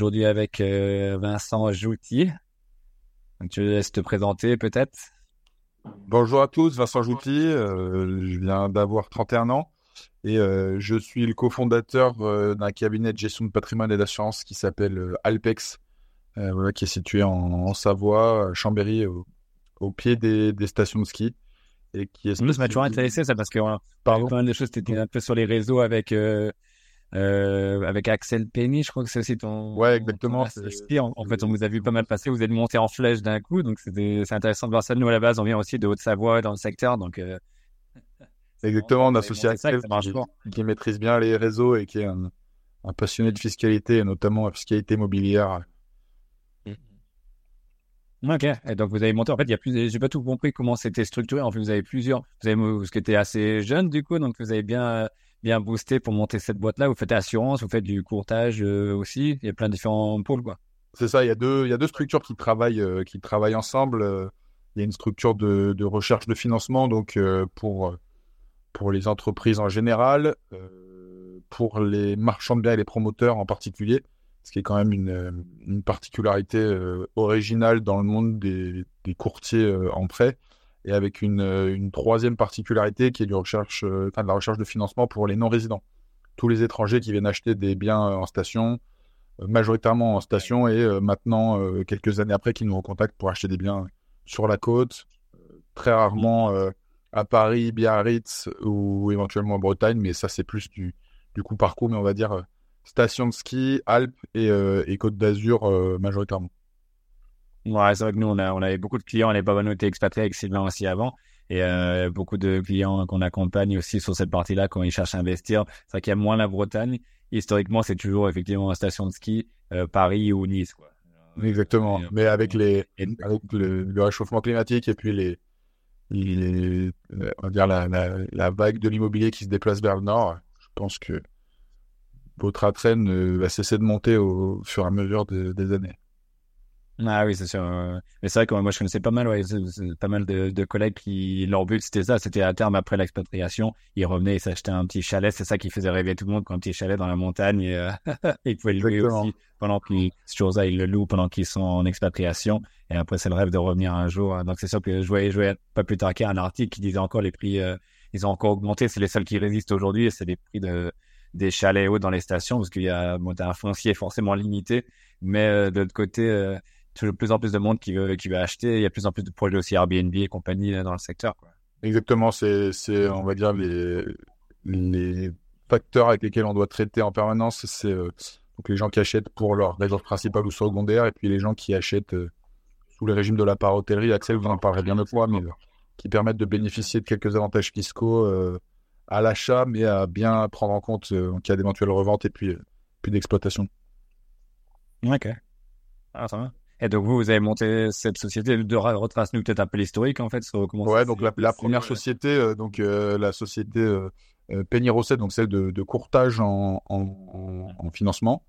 aujourd'hui avec Vincent Joutier. Donc, tu laisses te présenter peut-être? Bonjour à tous, Vincent Joutier. je viens d'avoir 31 ans et je suis le cofondateur d'un cabinet de gestion de patrimoine et d'assurance qui s'appelle Alpex, qui est situé en, Savoie, à Chambéry, au, pied des, stations de ski et qui est. ça m'a toujours intéressé ça parce que Pardon? pas mal de choses, étais un peu sur les réseaux avec euh, avec Axel Penny, je crois que c'est aussi ton. Ouais, exactement. en, fait, on vous a vu pas mal passer. Vous êtes monté en flèche d'un coup, donc c'est intéressant de voir ça. Nous à la base, on vient aussi de Haute-Savoie dans le secteur, donc. Euh, exactement, on associe Axel qui, qui, maîtrise bien les réseaux et qui est un, passionné de fiscalité, et notamment la fiscalité immobilière. Mm. Ok, et donc vous avez monté. En fait, il y a plus. J'ai pas tout compris comment c'était structuré. En fait, vous avez plusieurs. Vous avez vous qui était assez jeune du coup, donc vous avez bien bien boosté pour monter cette boîte-là. Vous faites assurance, vous faites du courtage euh, aussi. Il y a plein de différents pôles, quoi. C'est ça. Il y a deux, il y a deux structures qui travaillent, euh, qui travaillent ensemble. Euh, il y a une structure de, recherche de financement, donc pour pour les entreprises en général, pour les marchands de biens et les promoteurs en particulier, ce qui est quand même une, une particularité originale dans le monde des courtiers en prêt et avec une, euh, une, troisième particularité qui est du recherche, euh, enfin, de la recherche de financement pour les non-résidents. Tous les étrangers qui viennent acheter des biens euh, en station, majoritairement en station, et maintenant, quelques années après, qui nous recontactent pour acheter des biens sur la côte, très rarement à Paris, Biarritz ou éventuellement en Bretagne, mais ça c'est plus du, du coup parcours, mais on va dire station de ski, Alpes et, et Côte d'Azur majoritairement. Ouais, c'est vrai que nous, on, a, on avait beaucoup de clients, n'est pas noté expatriés avec Sylvain aussi avant. Et euh, beaucoup de clients qu'on accompagne aussi sur cette partie-là quand ils cherchent à investir. C'est vrai qu'il y a moins la Bretagne. Historiquement, c'est toujours effectivement une station de ski, euh, Paris ou Nice. Quoi. Exactement. Mais avec, les, avec le, réchauffement climatique et puis les, les on va dire la, la, la vague de l'immobilier qui se déplace vers le nord, je pense que votre euh, va cesser de monter au fur et à mesure des années. Ah oui, c'est sûr. Mais c'est vrai que moi, je connaissais pas mal, ouais, pas mal de, de, collègues qui, leur but, c'était ça. C'était à terme, après l'expatriation, ils revenaient, ils s'achetaient un petit chalet. C'est ça qui faisait rêver tout le monde, un petit chalet dans la montagne. Et, euh, ils pouvaient le louer aussi pendant qu'ils, toujours ça, ils le louent pendant qu'ils sont en expatriation. Et après, c'est le rêve de revenir un jour. Donc, c'est sûr que je voyais, je voyais pas plus tard qu'un article qui disait encore les prix, euh, ils ont encore augmenté. C'est les seuls qui résistent aujourd'hui et c'est les prix de, des chalets hauts dans les stations parce qu'il y a, bon, un foncier forcément limité. Mais euh, de l'autre côté, de plus en plus de monde qui veut, qui veut acheter. Il y a de plus en plus de projets aussi Airbnb et compagnie dans le secteur. Quoi. Exactement, c'est, on va dire, les, les facteurs avec lesquels on doit traiter en permanence. C'est euh, donc les gens qui achètent pour leur résidence principale ou secondaire, et puis les gens qui achètent euh, sous le régime de la part hôtellerie. Axel, vous en parlerez bien de fois, mais euh, qui permettent de bénéficier de quelques avantages fiscaux à l'achat, mais à bien prendre en compte en cas d'éventuelles reventes et puis, puis d'exploitation. Ok. Ah, ça va. Et donc vous, vous avez monté cette société. De retrace-nous peut-être un peu l'historique en fait. Sur comment ouais, donc la, première société, euh, donc euh, la société euh, Penny Rosset, donc celle de, de courtage en, en, en financement,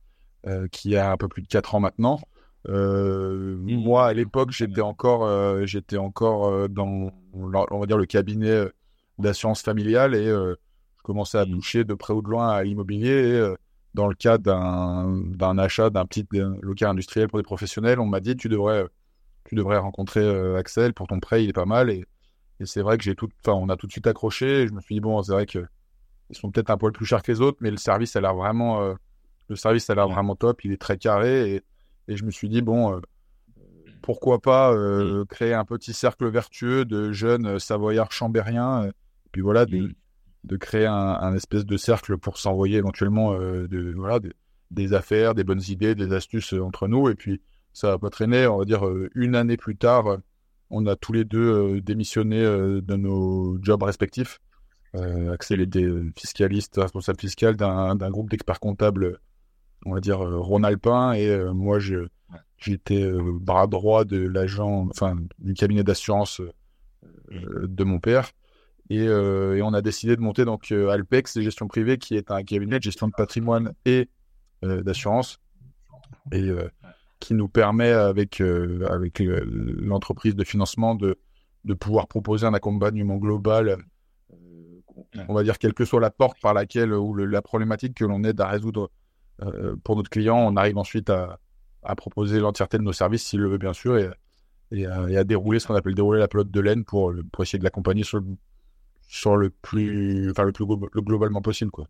qui a un peu plus de 4 ans maintenant. Mmh. Moi, à l'époque, j'étais encore, j'étais encore dans, on va dire, le cabinet d'assurance familiale et je commençais à mmh. toucher de près ou de loin à l'immobilier. Et, dans le cas d'un achat d'un petit local industriel pour des professionnels, on m'a dit tu devrais, tu devrais rencontrer euh, Axel pour ton prêt, il est pas mal. Et, et c'est vrai que j'ai tout, enfin, on a tout de suite accroché. Et je me suis dit bon, c'est vrai que ils sont peut-être un poil plus chers que les autres, mais le service a l'air vraiment, euh, le service a l'air vraiment top. Il est très carré et, et je me suis dit bon, euh, pourquoi pas créer un petit cercle vertueux de jeunes savoyards chambériens. Et puis voilà, des, de créer un, espèce de cercle pour s'envoyer éventuellement euh, de, voilà, des affaires, des bonnes idées, des astuces euh, entre nous. Et puis, ça va pas traîner. On va dire, euh, une année plus tard, on a tous les deux démissionné de nos jobs respectifs. Axel était fiscaliste, responsable fiscal d'un groupe d'experts comptables, on va dire, Rhône-Alpin. Et moi, j'étais bras droit de l'agent, enfin, du cabinet d'assurance de mon père. Euh, et, on a décidé de monter donc euh, Alpex Gestion Privée, qui est un cabinet de gestion de patrimoine et euh, d'assurance, et qui nous permet avec avec l'entreprise de financement de de pouvoir proposer un accompagnement global. on va dire quelle que soit la porte par laquelle ou la problématique que l'on aide à résoudre pour notre client, on arrive ensuite à, à proposer l'entièreté de nos services s'il le veut bien sûr et, et, à dérouler ce qu'on appelle dérouler la pelote de laine pour, pour essayer de l'accompagner sur le, sur le plus, enfin le plus globalement possible quoi.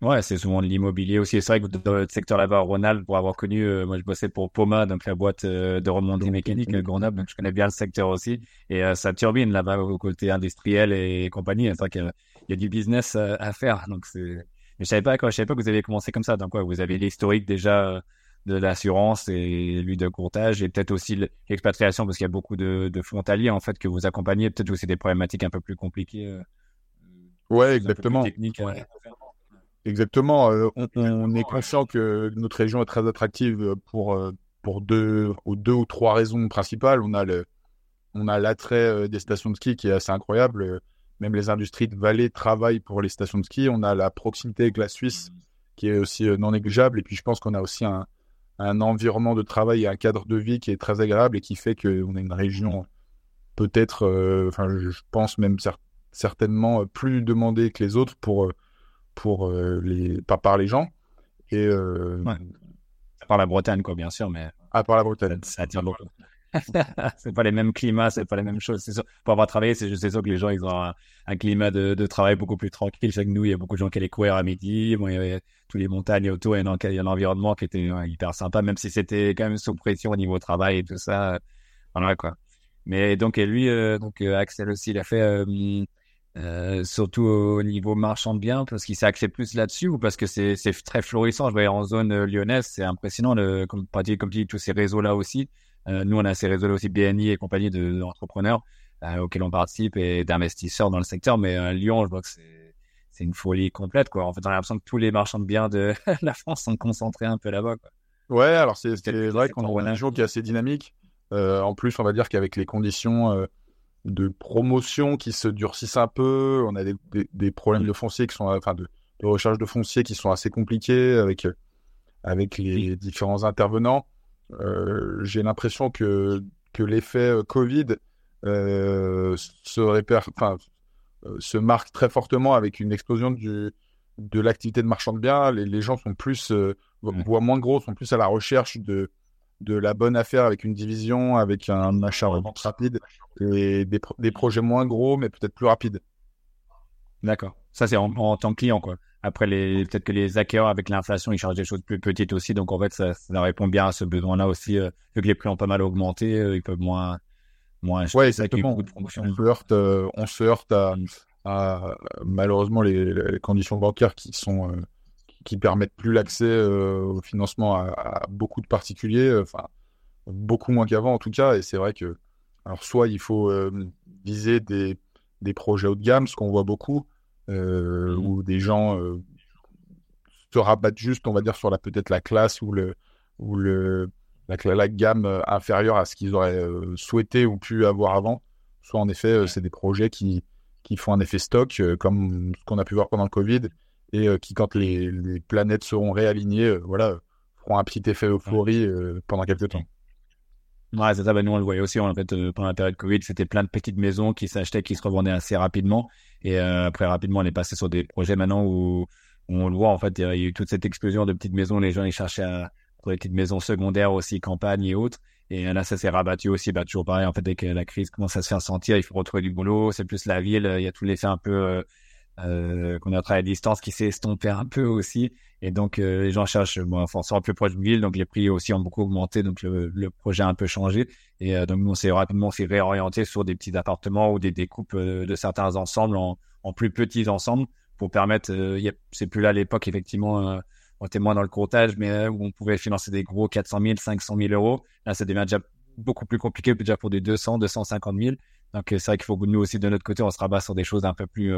Ouais, c'est souvent de l'immobilier aussi. C'est vrai que dans le secteur là-bas, Ronald, pour avoir connu, euh, moi je bossais pour Poma, donc la boîte euh, de remontée mécanique à Grenoble, donc je connais bien le secteur aussi. Et euh, ça turbine là-bas au côté industriel et compagnie. C'est vrai qu'il y, a du business à faire. Donc c'est. Mais je savais pas quoi. Je savais pas que vous avez commencé comme ça. Donc quoi, vous avez l'historique déjà de l'assurance et lui de courtage et peut-être aussi l'expatriation parce qu'il y a beaucoup de, de, frontaliers en fait que vous accompagnez. Peut-être aussi des problématiques un peu plus compliquées. ouais, exactement. Techniques, Exactement. Euh, on, est conscient que notre région est très attractive pour, euh, pour deux, ou deux ou trois raisons principales. On a le, on a l'attrait euh, des stations de ski qui est assez incroyable. Même les industries de vallée travaillent pour les stations de ski. On a la proximité avec la Suisse qui est aussi non négligeable. Et puis je pense qu'on a aussi un, un environnement de travail et un cadre de vie qui est très agréable et qui fait qu'on a une région peut-être, enfin je pense même certainement plus demandée que les autres pour pour euh, les pas par les gens. Et euh... par la Bretagne quoi bien sûr mais à part la Bretagne. ça, attire beaucoup c'est pas les mêmes climats c'est pas les mêmes choses. Sûr pour avoir travaillé c'est sûr que les gens ils ont un, climat de, de, travail beaucoup plus tranquille chaque nous il y a beaucoup de gens qui allaient courir à midi bon, il y avait tous les montagnes autour et il y a un environnement qui était hyper sympa même si c'était quand même sous pression au niveau travail et tout ça voilà quoi mais donc et lui euh, donc euh, Axel aussi il a fait euh, surtout au niveau marchand de biens, parce qu'il s'est axé plus là-dessus ou parce que c'est très florissant. Je voyais en zone euh, lyonnaise, c'est impressionnant, le, comme, comme tu dis, tous ces réseaux-là aussi. Euh, nous, on a ces réseaux-là aussi, BNI et compagnie d'entrepreneurs de, auxquels on participe et d'investisseurs dans le secteur. Mais à Lyon, je vois que c'est une folie complète. Quoi. En fait, on a l'impression que tous les marchands de biens de la France sont concentrés un peu là-bas. Ouais, alors c'est vrai qu'on a un jour qui est assez dynamique. en plus, on va dire qu'avec les conditions de promotion qui se durcissent un peu. On a des, des, problèmes de foncier qui sont, enfin, de, de, recherche de foncier qui sont assez compliqués avec, avec les différents intervenants. Euh, J'ai l'impression que, que l'effet euh, Covid euh, se euh, se marque très fortement avec une explosion du, de l'activité de marchand de biens. Les, les gens sont plus, euh, voient moins gros, sont plus à la recherche de, de la bonne affaire avec une division, avec un achat revente rapide et des, des, projets moins gros mais peut-être plus rapides. D'accord. Ça, c'est en, tant que client, quoi. Après, peut-être que les acquéreurs, avec l'inflation, ils chargent des choses plus petites aussi. Donc, en fait, ça, ça répond bien à ce besoin-là aussi. Euh, vu que les prix ont pas mal augmenté, euh, ils peuvent moins, moins acheter. Ouais, exactement. De promotion. On se heurte, euh, on se heurte à, à malheureusement les, les, conditions bancaires qui sont qui permettent plus l'accès euh, au financement à, beaucoup de particuliers, euh, enfin beaucoup moins qu'avant en tout cas. Et c'est vrai que, alors soit il faut euh, viser des, des, projets haut de gamme, ce qu'on voit beaucoup, mmh. où des gens se rabattent juste, on va dire, sur la peut-être la classe ou le ou le la, la gamme inférieure à ce qu'ils auraient souhaité ou pu avoir avant. Soit en effet, c'est des projets qui qui font un effet stock, comme ce qu'on a pu voir pendant le Covid, et euh, qui, quand les, les, planètes seront réalignées, euh, voilà, feront un petit effet euphorie euh, pendant quelques temps. Ouais, c'est ça. Bah, nous, on le voyait aussi. En fait, pendant la période Covid, c'était plein de petites maisons qui s'achetaient, qui se revendaient assez rapidement. Et après, rapidement, on est passé sur des projets maintenant où, on le voit. En fait, il y a eu toute cette explosion de petites maisons. Les gens, ils cherchaient à, pour les petites maisons secondaires aussi, campagne et autres. Et là, ça s'est rabattu aussi. Bah, toujours pareil. En fait, dès que la crise commence à se faire sentir, il faut retrouver du boulot. C'est plus la ville. Il y a tout l'effet un peu euh, qu'on a travaillé à distance qui s'est estompé un peu aussi. Et donc, euh, les gens cherchent bon, forcément plus proche de ville, donc les prix aussi ont beaucoup augmenté, donc le, projet a un peu changé. Et euh, donc, nous, on s'est rapidement s'est réorienté sur des petits appartements ou des découpes euh, de certains ensembles en, en, plus petits ensembles pour permettre, c'est plus là l'époque, effectivement, on était moins dans le courtage, mais où on pouvait financer des gros 400 000, 500 000 euros. Là, ça devient déjà beaucoup plus compliqué, déjà pour des 200, 250 000. Donc, c'est vrai qu'il faut que nous aussi, de notre côté, on se rabat sur des choses un peu plus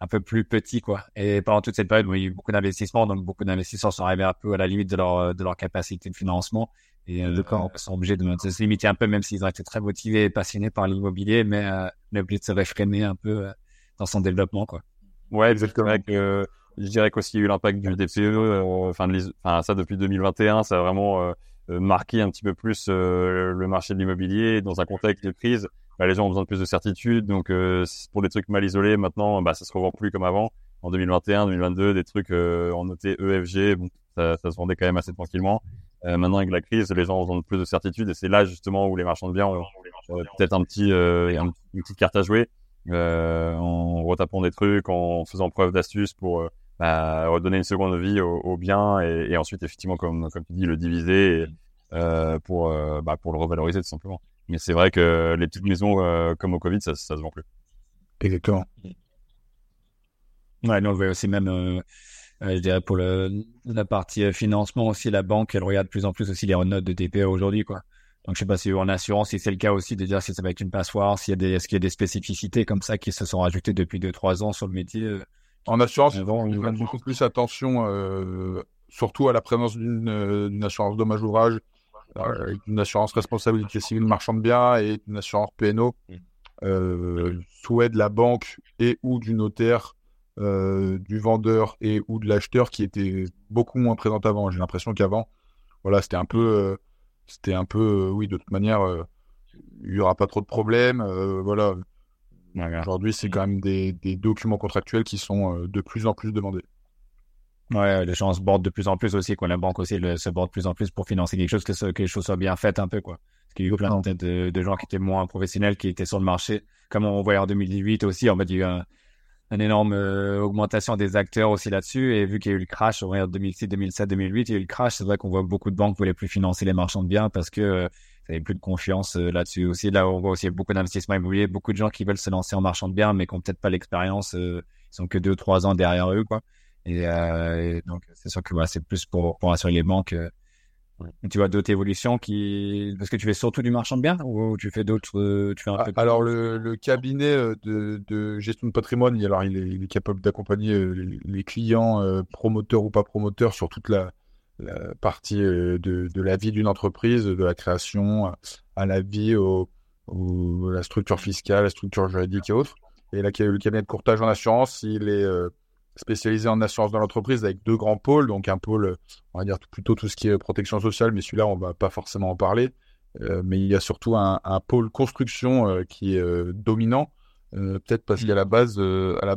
un peu plus petit quoi. Et pendant toute cette période, il y a eu beaucoup d'investissements, donc beaucoup d'investisseurs sont arrivés un peu à la limite de leur de leur capacité de financement et euh, on sont obligés de, se limiter un peu, même s'ils ont été très motivés et passionnés par l'immobilier, mais euh, on est obligé de se réfréner un peu euh, dans son développement quoi. Ouais, exactement. Je dirais qu'aussi il y a eu l'impact du DPE, euh, enfin, enfin ça depuis 2021, ça a vraiment marqué un petit peu plus le marché de l'immobilier dans un contexte de crise bah, les gens ont besoin de plus de certitude. Donc, euh, pour des trucs mal isolés, maintenant, bah, ça se revend plus comme avant. en 2021, 2022, des trucs en noté EFG, ça, se vendait quand même assez tranquillement. maintenant, avec la crise, les gens ont plus de certitude et c'est là justement où les marchands de biens ont peut-être un petit, une petite carte à jouer en retapant des trucs, en faisant preuve d'astuce pour bah, redonner une seconde vie au, au bien et, et, ensuite effectivement comme comme tu dis le diviser euh, pour euh, bah, pour le revaloriser tout simplement. Mais c'est vrai que les petites maisons euh, comme au Covid ça ça se vend plus. Exactement. Ouais, non, on voit aussi même, euh, je dirais pour le, la partie financement aussi, la banque, elle regarde de plus en plus aussi les notes de TPE aujourd'hui, quoi. Donc, je sais pas si en assurance, si c'est le cas aussi, de dire si ça va être une passoire, s'il y a des, est-ce qu'il y a des spécificités comme ça qui se sont rajoutées depuis deux, trois ans sur le métier. En assurance, on fait beaucoup plus attention, euh, surtout à la présence d'une euh, assurance dommage ouvrage, euh, une assurance responsabilité civile marchand de biens et une assurance PNO. Mm. Euh, souhait de la banque et ou du notaire, euh, du vendeur et ou de l'acheteur qui était beaucoup moins présent avant. J'ai l'impression qu'avant, voilà, c'était un peu, c'était un peu, oui, de toute manière, il y aura pas trop de problèmes, voilà. Aujourd'hui, c'est quand même des, des, documents contractuels qui sont de plus en plus demandés. Ouais, les gens se bordent de plus en plus aussi, quoi. La banque aussi se borde de plus en plus pour financer quelque chose, que, que les choses soient bien faites un peu, quoi. Parce qu'il y a eu plein de, de, gens qui étaient moins professionnels, qui étaient sur le marché. Comme on voyait en 2018 aussi, en fait, il y a eu un, une énorme euh, augmentation des acteurs aussi là-dessus. Et vu qu'il y a eu le crash, regarde 2006, 2007, 2008, il y a eu le crash. C'est vrai qu'on voit beaucoup de banques voulaient plus financer les marchands de biens parce que euh, plus de confiance euh, là-dessus aussi. Là, on voit aussi beaucoup d'investissements immobiliers, beaucoup de gens qui veulent se lancer en marchand de biens, mais qui ont peut-être pas l'expérience. ils sont que deux, trois ans derrière eux, quoi. Et, euh, donc, c'est sûr que voilà, c'est plus pour, pour assurer les banques. Euh, tu vois d'autres évolutions qui parce que tu fais surtout du marchand de biens ou tu fais d'autres euh, tu fais un peu alors le, le, cabinet de, de, gestion de patrimoine alors il est, il est capable d'accompagner les, clients promoteurs ou pas promoteurs sur toute la, la partie de, de, la vie d'une entreprise de la création à la vie au, au, la structure fiscale la structure juridique et autres et là le cabinet de courtage en assurance il est spécialisé en assurance dans l'entreprise avec deux grands pôles. Donc un pôle, on va dire plutôt tout ce qui est protection sociale, mais celui-là, on va pas forcément en parler. Euh, mais il y a surtout un, un pôle construction euh, qui est euh, dominant, peut-être parce qu'à la base, à la...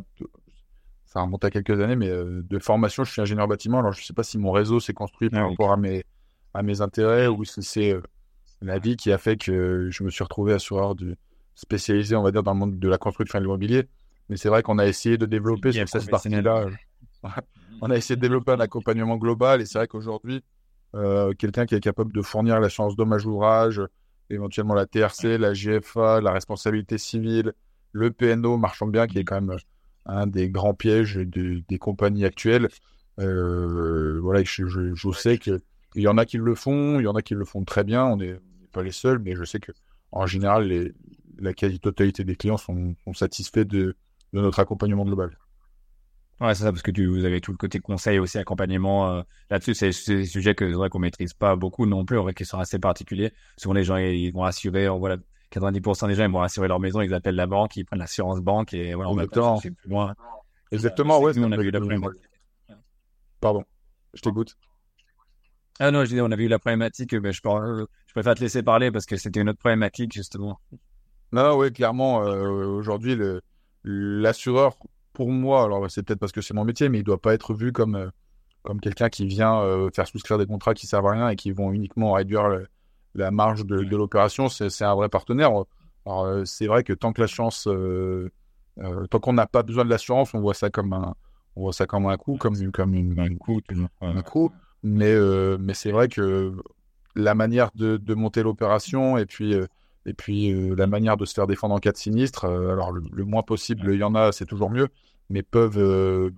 ça remonte à quelques années, mais de formation, je suis ingénieur bâtiment. Alors je sais pas si mon réseau s'est construit par ah rapport à mes à mes intérêts ou si c'est la vie qui a fait que je me suis retrouvé assureur du spécialisé, on va dire, dans le monde de la construction et de l'immobilier. Mais c'est vrai qu'on a essayé de développer sur cette partie-là. Euh, on a essayé de développer un accompagnement global et c'est vrai qu'aujourd'hui, euh, quelqu'un qui est capable de fournir l'assurance dommage ouvrage, éventuellement la TRC, la GFA, la responsabilité civile, le PNO, marchand bien, qui est quand même un des grands pièges des compagnies actuelles. Euh, voilà, je, sais qu'il y en a qui le font, il y en a qui le font très bien. On n'est pas les seuls, mais je sais que en général, la quasi-totalité des clients sont, satisfaits de, notre accompagnement global. Ouais, c'est ça, parce que vous avez tout le côté conseil aussi, accompagnement euh, là-dessus. C'est des sujets que c'est vrai qu'on maîtrise pas beaucoup non plus, qui sont assez particuliers. Souvent, les gens, ils vont assurer, 90% des gens, ils vont assurer leur maison, ils appellent la banque, ils prennent l'assurance banque et voilà, on va plus loin. Exactement, ouais. On a vu la problématique. Pardon, je t'écoute. Ah non, je disais, on a vu la problématique, mais je, je préfère te laisser parler parce que c'était une autre problématique, justement. Non, oui, clairement, euh, aujourd'hui, le, l'assureur, pour moi, alors c'est peut-être parce que c'est mon métier, mais il doit pas être vu comme, euh, comme quelqu'un qui vient euh, faire souscrire des contrats qui servent à rien et qui vont uniquement réduire la marge de, de l'opération. C'est un vrai partenaire. Alors, euh, c'est vrai que tant que la chance, tant qu'on n'a pas besoin de l'assurance, on voit ça comme un, on voit ça comme un coût, comme, comme une, un coût, un coût. Mais, mais c'est vrai que la manière de, de monter l'opération et puis et puis euh, la manière de se faire défendre en cas de sinistre, euh, alors le, moins possible, il y en a, c'est toujours mieux, mais peuvent euh,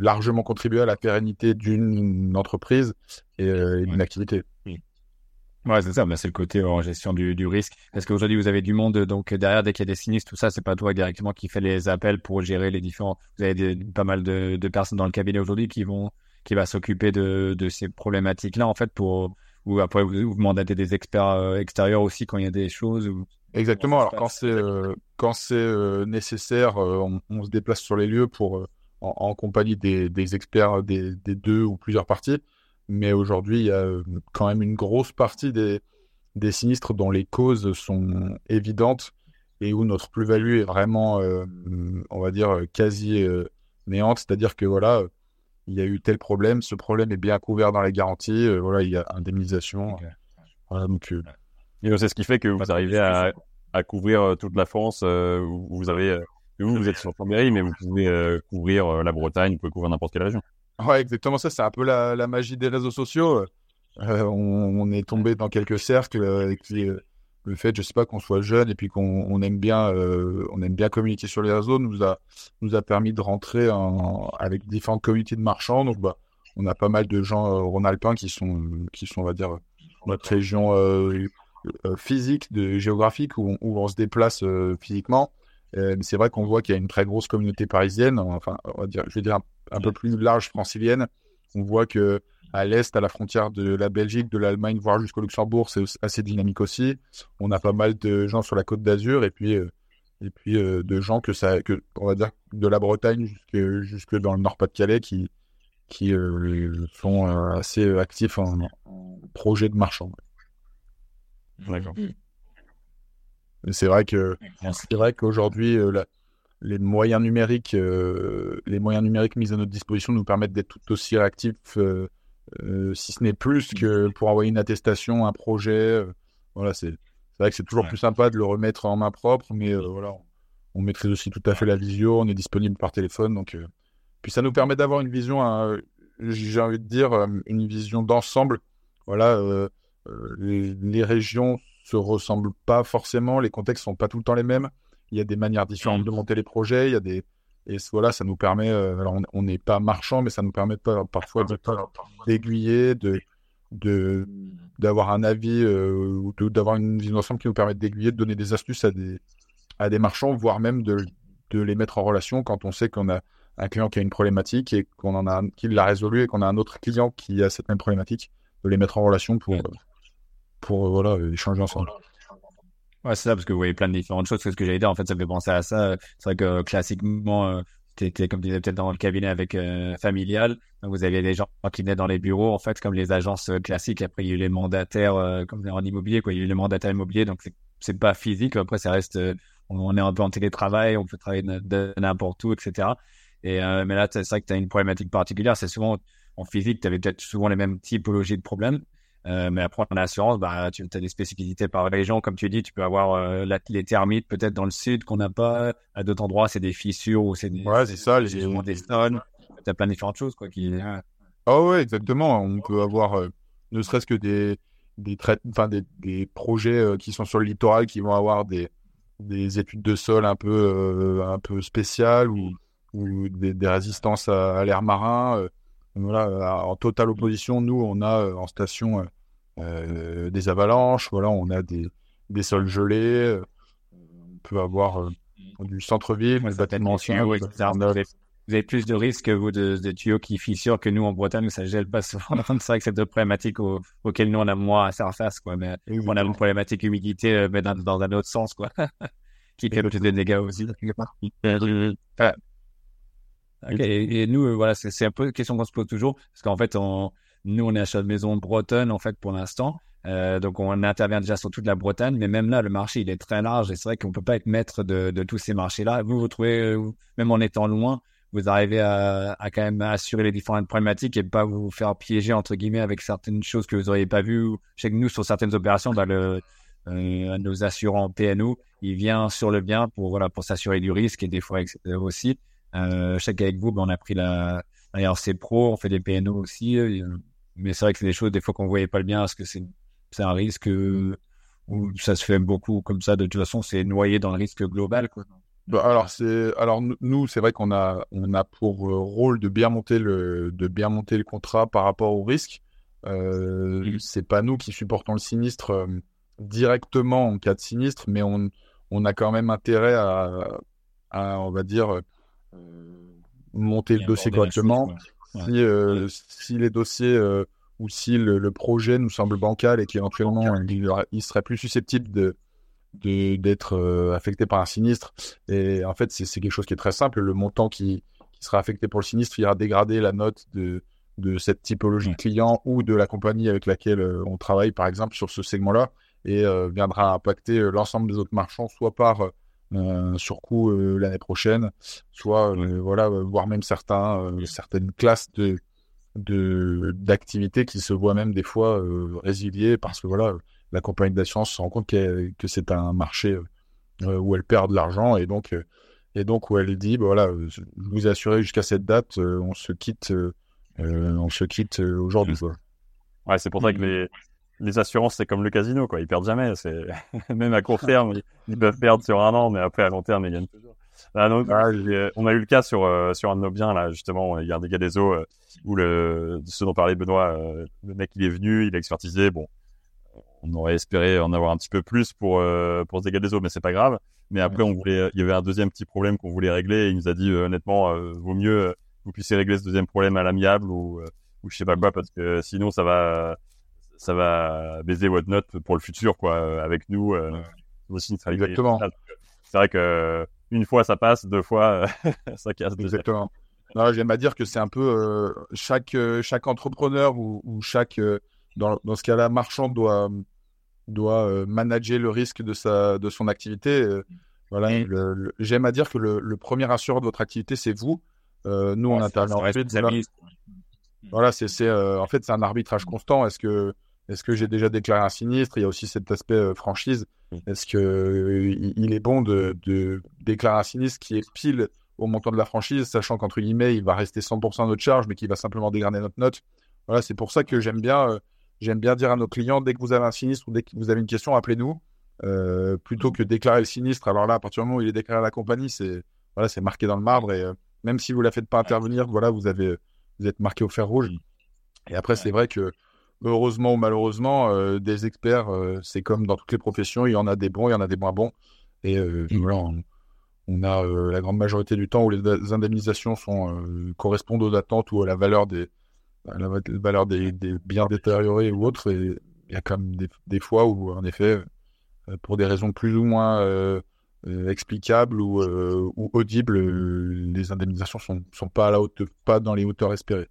largement contribuer à la pérennité d'une entreprise et, d'une activité. Ouais, c'est ça, bah, c'est le côté en gestion du, du risque. Parce qu'aujourd'hui, vous avez du monde, donc derrière, dès qu'il y a des sinistres, tout ça, c'est pas toi directement qui fait les appels pour gérer les différents. Vous avez pas mal de, de, personnes dans le cabinet aujourd'hui qui vont, qui va s'occuper de, de ces problématiques-là, en fait, pour, ou après vous, vous mandatez des experts euh, extérieurs aussi quand il y a des choses ou... Exactement. Alors quand c'est euh, quand c'est euh, nécessaire, on, on, se déplace sur les lieux pour en, en, compagnie des, des experts des, des, deux ou plusieurs parties. Mais aujourd'hui, il y a quand même une grosse partie des, des sinistres dont les causes sont évidentes et où notre plus-value est vraiment, on va dire, quasi néante, c'est-à-dire que voilà, il y a eu tel problème, ce problème est bien couvert dans les garanties, voilà, il y a indemnisation. Voilà, donc, Et c'est ce qui fait que vous arrivez à, à couvrir toute la France, où vous avez vous, vous êtes sur Chambéry, mais vous pouvez couvrir la Bretagne, vous pouvez couvrir n'importe quelle région. Ouais, exactement ça. C'est un peu la, magie des réseaux sociaux. Euh, on, on, est tombé dans quelques cercles euh, euh, le fait, je sais pas, qu'on soit jeune et puis qu'on on aime bien, euh, on aime bien communiquer sur les réseaux, nous a nous a permis de rentrer en, avec différentes communautés de marchands. Donc, bah, on a pas mal de gens euh, rhône-alpins qui sont qui sont, on va dire, notre région physique, de géographique où où on se déplace physiquement. Mais c'est vrai qu'on voit qu'il y a une très grosse communauté parisienne, enfin, on va dire, je vais dire un, un peu plus large francilienne. On voit que à l'est, à la frontière de la Belgique, de l'Allemagne, voire jusqu'au Luxembourg, c'est assez dynamique aussi. On a pas mal de gens sur la côte d'Azur et puis euh, et puis euh, de gens que ça, que on va dire de la Bretagne jusque jusque dans le Nord-Pas-de-Calais qui qui euh, sont assez actifs en, projet de marchand. D'accord. C'est vrai que c'est vrai qu'aujourd'hui les moyens numériques, les moyens numériques mis à notre disposition nous permettent d'être tout aussi réactifs euh, si ce n'est plus que pour envoyer une attestation, un projet. Euh, voilà, c'est vrai que c'est toujours plus sympa de le remettre en main propre, mais euh, voilà, on, maîtrise aussi tout à fait la visio, on est disponible par téléphone, donc puis ça nous permet d'avoir une vision, j'ai envie de dire, une vision d'ensemble. Voilà, les, les, régions se ressemblent pas forcément, les contextes sont pas tout le temps les mêmes. Il y a des manières différentes de monter les projets, il y a des, et voilà, ça nous permet, euh, alors on n'est pas marchand, mais ça nous permet pas, parfois d'aiguiller, de, de, d'avoir un avis euh, ou d'avoir une vision d'ensemble qui nous permet d'aiguiller, de donner des astuces à des, à des marchands, voire même de, de les mettre en relation quand on sait qu'on a un client qui a une problématique et qu'on en a, qu'il l'a résolu et qu'on a un autre client qui a cette même problématique, de les mettre en relation pour, pour, voilà, échanger ensemble. Ouais, c'est ça, parce que vous voyez plein de différentes choses. C'est ce que j'allais dire. En fait, ça me fait penser à ça. C'est vrai que euh, classiquement, euh, c'était comme tu disais peut-être dans le cabinet avec euh, familial. Vous aviez des gens qui venaient dans les bureaux, en fait, comme les agences euh, classiques. Après, il y a eu les mandataires, comme en immobilier, quoi. Il y a eu les mandataires immobiliers. Donc, c'est pas physique. Après, ça reste, on, est un peu en télétravail, on peut travailler de, n'importe où, etc. Et, mais là, c'est vrai que tu as une problématique particulière. C'est souvent en physique, tu avais peut-être souvent les mêmes typologies de problèmes. Euh, mais après, en assurance, bah, tu as des spécificités par région. Comme tu dis, tu peux avoir euh, les termites peut-être dans le sud qu'on n'a pas. À d'autres endroits, c'est des fissures ou c'est des, ouais, c'est ça, les... des stones. Tu as plein de différentes choses. Quoi, qui... Ah ouais, exactement. On peut avoir euh, ne serait-ce que des, des, enfin, des, des projets qui sont sur le littoral qui vont avoir des, des études de sol un peu, un peu spéciales ou, ou des, des résistances à, à l'air marin voilà, euh, en totale opposition, nous, on a euh, en station euh, des avalanches, voilà, on a des, des sols gelés, on peut avoir du centre-ville, des bâtiments anciens. vous avez plus de risques, vous, de, de, tuyaux qui fissurent que nous en Bretagne, où ça gèle pas souvent. c'est vrai que c'est deux problématiques auxquelles nous, on a moins à faire face, quoi. Mais on a une problématique humidité, mais dans, dans, un autre sens, quoi. qui fait plus de dégâts aussi. Et, nous, euh, voilà, c'est un peu une question qu'on se pose toujours, parce qu'en fait, on, nous, on est achat de maison bretonne, en fait, pour l'instant. Euh, donc, on intervient déjà sur toute la Bretagne, mais même là, le marché, il est très large, et c'est vrai qu'on peut pas être maître de, de tous ces marchés-là. Vous, vous trouvez, euh, même en étant loin, vous arrivez à, à, quand même assurer les différentes problématiques et pas vous faire piéger, entre guillemets, avec certaines choses que vous auriez pas vues. Je sais que nous, sur certaines opérations, bah, le, euh, nos assurants PNO, il vient sur le bien pour, voilà, pour s'assurer du risque et des fois, etc. aussi. Euh, je sais qu'avec vous, ben, on a pris la, la RC Pro, on fait des PNO aussi. Euh, mais c'est vrai que c'est des choses, des fois, qu'on voyait pas le bien parce que c'est, un risque euh, où ça se fait beaucoup comme ça. De toute façon, c'est noyé dans le risque global, quoi. Bah, alors c'est alors nous c'est vrai qu'on a on a pour rôle de bien monter le de bien monter le contrat par rapport au risque. Euh, mmh. C'est pas nous qui supportons le sinistre euh, directement en cas de sinistre, mais on on a quand même intérêt à, à on va dire euh, monter le dossier correctement. Si, euh, si, les dossiers euh, ou si le, projet nous semble bancal et qu'éventuellement il, serait plus susceptible de d'être affecté par un sinistre. Et en fait, c'est quelque chose qui est très simple. Le montant qui, qui sera affecté pour le sinistre ira dégrader la note de, de cette typologie de client ou de la compagnie avec laquelle on travaille, par exemple, sur ce segment-là, et viendra impacter l'ensemble des autres marchands, soit par un surcoût l'année prochaine, soit voilà, voire même certains, certaines classes de de d'activités qui se voient même des fois résilier parce que voilà, la compagnie d'assurance se rend compte que c'est un marché où elle perd de l'argent et donc et donc où elle dit bah, voilà, je vous ai assuré jusqu'à cette date, on se quitte, on se quitte aujourd'hui. Ouais, c'est pour ça que mmh. les les assurances, c'est comme le casino, quoi. Ils perdent jamais. C'est même à court terme, ils, peuvent perdre sur un an, mais après à long terme, ils gagnent toujours. Ah, euh, on a eu le cas sur euh, sur un de nos biens là, justement. Il y a un dégât des eaux euh, où le ce dont parlait Benoît, le mec il est venu, il a expertisé. Bon, on aurait espéré en avoir un petit peu plus pour pour ce dégât des eaux, mais c'est pas grave. Mais après, on voulait, il y avait un deuxième petit problème qu'on voulait régler. Et il nous a dit honnêtement, vaut mieux vous puissiez régler ce deuxième problème à l'amiable ou ou je sais pas quoi parce que sinon ça va ça va baiser votre note pour le futur, quoi, euh, avec nous. Euh, aussi, Exactement. C'est vrai que une fois ça passe, deux fois ça casse. Exactement. Non, j'aime à dire que c'est un peu euh, chaque chaque entrepreneur ou, chaque dans, dans ce cas-là marchand doit doit manager le risque de sa de son activité. voilà. J'aime à dire que le, le, premier assureur de votre activité c'est vous. nous on intervient ensuite. Voilà, c'est en fait c'est un arbitrage constant. Est-ce que est-ce que j'ai déjà déclaré un sinistre? Il y a aussi cet aspect euh, franchise. Est-ce que euh, il est bon de, déclarer un sinistre qui est pile au montant de la franchise, sachant qu'entre guillemets, il va rester 100% notre charge, mais qu'il va simplement dégrader notre note? Voilà, c'est pour ça que j'aime bien, euh, j'aime bien dire à nos clients, dès que vous avez un sinistre ou dès que vous avez une question, appelez-nous. plutôt que déclarer le sinistre. Alors là, à partir du moment où il est déclaré à la compagnie, c'est voilà, c'est marqué dans le marbre et même si vous ne la faites pas intervenir, voilà, vous avez vous êtes marqué au fer rouge. Et après, c'est vrai que heureusement ou malheureusement, euh, des experts, euh, c'est comme dans toutes les professions, il y en a des bons, il y en a des moins bons. Et euh, mmh. voilà, on, a la grande majorité du temps où les indemnisations sont, correspondent aux attentes ou à la valeur des, la valeur des, biens détériorés ou autres. Et il y a quand même des, fois où, en effet, pour des raisons plus ou moins explicables ou, ou audibles, les indemnisations sont, sont pas à la haute, pas dans les hauteurs espérées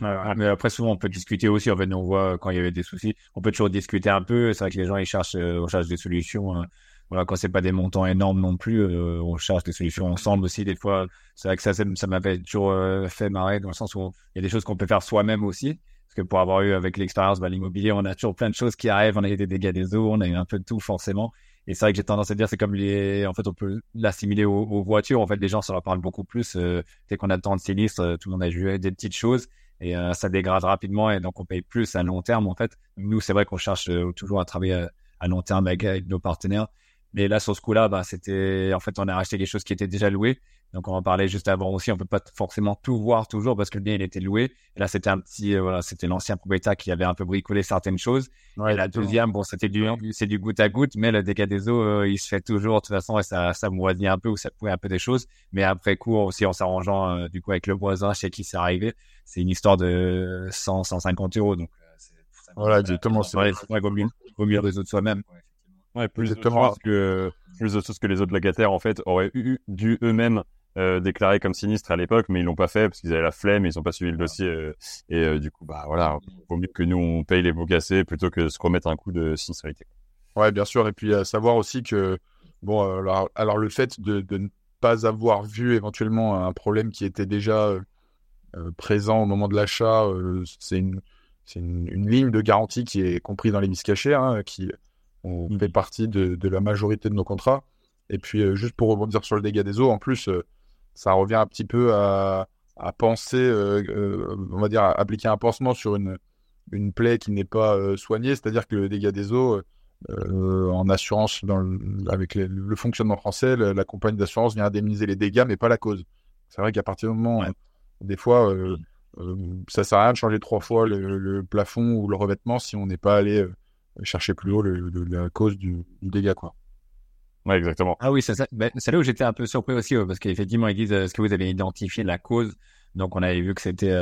mais après, souvent, on peut discuter aussi. En fait, on voit quand il y avait des soucis, on peut toujours discuter un peu. C'est vrai que les gens, ils cherchent, euh, on cherche des solutions. Hein. Voilà, quand c'est pas des montants énormes non plus, euh, on cherche des solutions ensemble aussi. Des fois, c'est vrai que ça, ça m'avait toujours euh, fait marrer dans le sens où il y a des choses qu'on peut faire soi-même aussi. Parce que pour avoir eu avec l'expérience bah, l'immobilier, on a toujours plein de choses qui arrivent. On a eu des dégâts des eaux, on a eu un peu de tout forcément. Et c'est vrai que j'ai tendance à dire, c'est comme les, en fait, on peut l'assimiler aux, voitures. En fait, les gens, ça leur parle beaucoup plus. dès qu'on a tant de sinistres, tout le monde a joué des petites choses et euh, ça dégrade rapidement et donc on paye plus à long terme en fait. Nous c'est vrai qu'on cherche euh, toujours à travailler euh, à, long terme avec, nos partenaires, mais là sur ce coup-là, bah, c'était en fait on a racheté quelque chose qui était déjà loué. Donc on en parlait juste avant aussi, on peut pas forcément tout voir toujours parce que le bien il était loué. Et là c'était un petit voilà, c'était l'ancien propriétaire qui avait un peu bricolé certaines choses. et la deuxième, bon c'était du c'est du goutte à goutte, mais le dégât des eaux il se fait toujours de toute façon et ça ça moisit un peu ou ça pourrait un peu des choses. Mais après coup aussi en s'arrangeant du coup avec le voisin chez qui c'est arrivé, c'est une histoire de 100, 150 euros. Donc, euh, voilà, exactement. C'est vrai, il vaut mieux, mieux résoudre soi-même. Ouais, plus de choses que plus de choses que les autres locataires en fait auraient eu, dû eux-mêmes euh, déclarer comme sinistre à l'époque, mais ils l'ont pas fait parce qu'ils avaient la flemme et ils ont pas suivi le dossier. Euh, et du coup, bah voilà, vaut mieux que nous on paye les mots cassés plutôt que se remettre un coup de sinistralité. Ouais, bien sûr. Et puis à savoir aussi que bon, alors, alors le fait de, de, ne pas avoir vu éventuellement un problème qui était déjà euh, présent au moment de l'achat. Euh, c'est une, une, une, ligne de garantie qui est comprise dans les mises cachées, hein, qui on mmh. fait partie de, de, la majorité de nos contrats. Et puis, euh, juste pour rebondir sur le dégât des eaux, en plus, ça revient un petit peu à, à penser, on va dire, à appliquer un pansement sur une, une plaie qui n'est pas soignée, c'est-à-dire que le dégât des eaux, en assurance, dans le, avec le fonctionnement français, la, compagnie d'assurance vient indemniser les dégâts, mais pas la cause. C'est vrai qu'à partir du moment des fois, euh, euh, ça sert à rien de changer trois fois le, plafond ou le revêtement si on n'est pas allé euh, chercher plus haut le, la cause du, dégât, quoi. Ouais, exactement. Ah oui, ben, c'est là où j'étais un peu surpris aussi, parce qu'effectivement, ils disent, est-ce que vous avez identifié la cause? Donc, on avait vu que c'était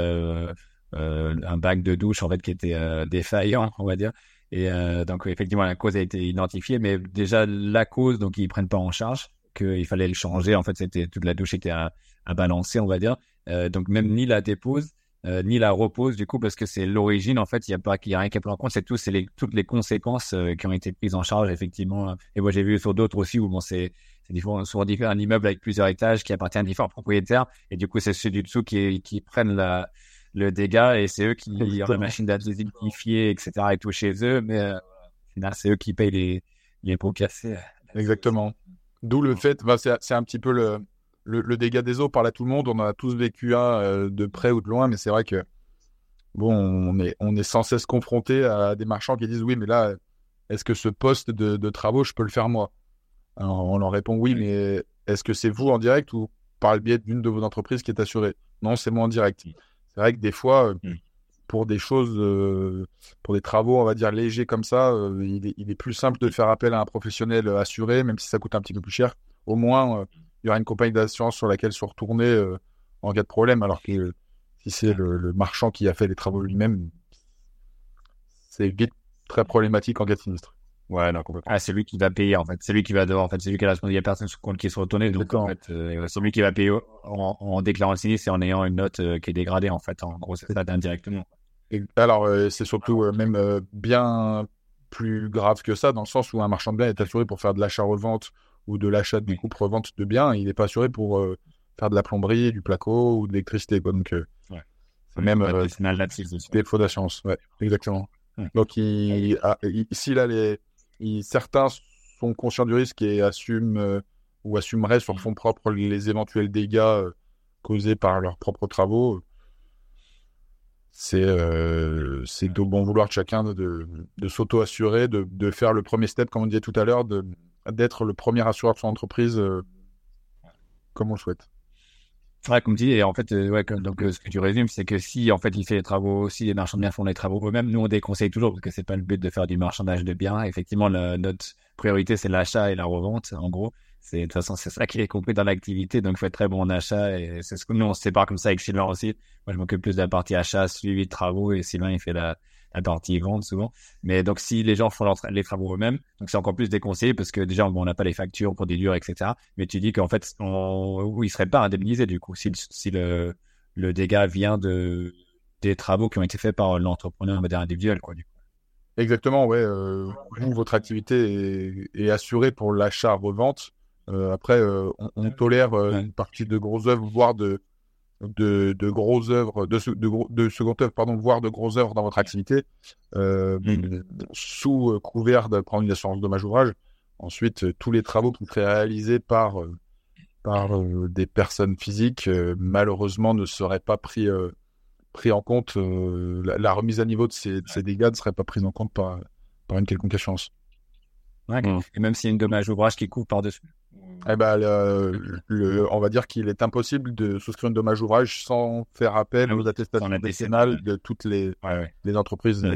un bac de douche, en fait, qui était défaillant, on va dire. Et donc, effectivement, la cause a été identifiée, mais déjà, la cause, donc, ils prennent pas en charge qu'il fallait le changer. En fait, c'était toute la douche était à, à balancer, on va dire. Euh, donc même ni la dépose, euh, ni la repose du coup parce que c'est l'origine en fait il y a pas il y a rien qui est pris en compte c'est tout c'est les, toutes les conséquences euh, qui ont été prises en charge effectivement et moi j'ai vu sur d'autres aussi où bon c'est c'est souvent un immeuble avec plusieurs étages qui appartient à différents propriétaires. Et du coup, c'est ceux du dessous qui, qui prennent la, le dégât et c'est eux qui ont la machine d'adhésion etc. et tout chez eux. Mais euh, c'est eux qui payent les, les pots cassés. Exactement. D'où le fait, bah, c'est un petit peu le, le, dégât des eaux par là tout le monde. On en a tous vécu un euh, de près ou de loin, mais c'est vrai que bon, on est, on est sans cesse confronté à des marchands qui disent oui, mais là, est-ce que ce poste de, travaux, je peux le faire moi? Alors, on leur répond oui, mais est-ce que c'est vous en direct ou par le biais d'une de vos entreprises qui est assurée? Non, c'est moi en direct. C'est vrai que des fois, euh, pour des choses, euh, pour des travaux, on va dire légers comme ça, euh, il, est, plus simple de faire appel à un professionnel assuré, même si ça coûte un petit peu plus cher. Au moins, il y aura une compagnie d'assurance sur laquelle se retourner en cas de problème, alors que si c'est le, marchand qui a fait les travaux lui-même, c'est vite très problématique en cas de sinistre. Ouais, non, complètement. Ah, c'est lui qui va payer, en fait. C'est lui qui va devoir, en fait. C'est lui qui a la responsabilité. Il n'y a personne sur compte qui se retourne. Donc, en fait, euh, c'est lui qui va payer en, déclarant le sinistre et en ayant une note euh, qui est dégradée, en fait. En gros, c'est ça indirectement. Et, alors, euh, c'est surtout même bien plus grave que ça, dans le sens où un marchand de biens est assuré pour faire de l'achat-revente ou de l'achat de coupe-revente de biens. Il n'est pas assuré pour faire de la plomberie, du placo ou de l'électricité, Donc, ouais. c'est même des faux d'assurance. Ouais, exactement. Donc, il, ici, là, les, certains sont conscients du risque et assument euh, ou assumeraient sur fond propre les éventuels dégâts euh, causés par leurs propres travaux. C'est euh, de bon vouloir de chacun de, de s'auto-assurer, de, de, faire le premier step, comme on disait tout à l'heure, d'être le premier assureur de son entreprise comme on le souhaite. Ouais, comme dit, et en fait, euh, ouais, donc euh, ce que tu résumes, c'est que si en fait il fait les travaux, si les marchands de biens font les travaux eux-mêmes, nous on déconseille toujours parce que c'est pas le but de faire du marchandage de biens. Effectivement, notre priorité c'est l'achat et la revente, en gros. C'est de toute façon c'est ça qui est compris dans l'activité, donc faut être très bon en achat et c'est ce que nous on se sépare comme ça avec Sylvain aussi. Moi je m'occupe plus de la partie achat, suivi de travaux et Sylvain il fait la la partie vente souvent. Mais donc si les gens font les travaux eux-mêmes, donc c'est encore plus déconseillé parce que déjà on n'a pas les factures pour déduire, etc. Mais tu dis qu'en fait on, ils seraient pas indemnisés du coup si, si le, le dégât vient de des travaux qui ont été faits par l'entrepreneur individuel quoi du coup. Exactement, ouais. Euh, votre activité est, est assurée pour l'achat-revente. Euh, après, euh, on, tolère euh, une partie de grosses œuvres, voire de, de, de grosses œuvres, de, de, de second œuvre, pardon, voire de grosses œuvres dans votre activité, euh, mm. sous euh, couvert de prendre une assurance dommage ouvrage. Ensuite, euh, tous les travaux qui seraient réalisés par, par des personnes physiques, malheureusement, ne seraient pas pris, pris en compte. La, remise à niveau de ces, de ces, dégâts ne serait pas prise en compte par, par une quelconque assurance. Ouais, mm. Et même s'il y a une dommage ouvrage qui couvre par-dessus. Eh ben, le, on va dire qu'il est impossible de souscrire un dommage ouvrage sans faire appel ah aux attestations décennales de toutes les, les entreprises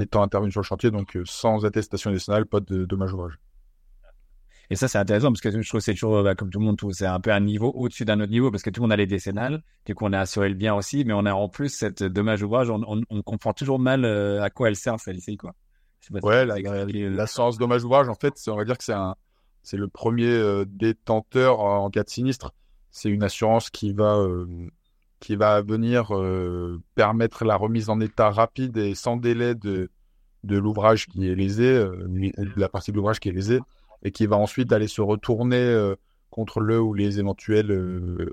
étant intervenues sur le chantier. Donc, euh, sans attestation décennale, pas de dommage ouvrage. Et ça, c'est intéressant parce que je trouve que c'est toujours, bah, comme tout le monde, c'est un peu un niveau au-dessus d'un autre niveau parce que tout le monde a les décennales, du coup, on a assuré le bien aussi, mais on a en plus cette dommage ouvrage, on, comprend toujours mal euh, à quoi elle sert celle-ci, quoi. Ouais, l'assurance dommage ouvrage, en fait, on va dire que c'est un, c'est le premier euh, détenteur en cas de sinistre. C'est une assurance qui va, euh, qui va venir euh, permettre la remise en état rapide et sans délai de, de l'ouvrage qui est lésé, de la partie de l'ouvrage qui est lésée, et qui va ensuite aller se retourner contre le ou les éventuels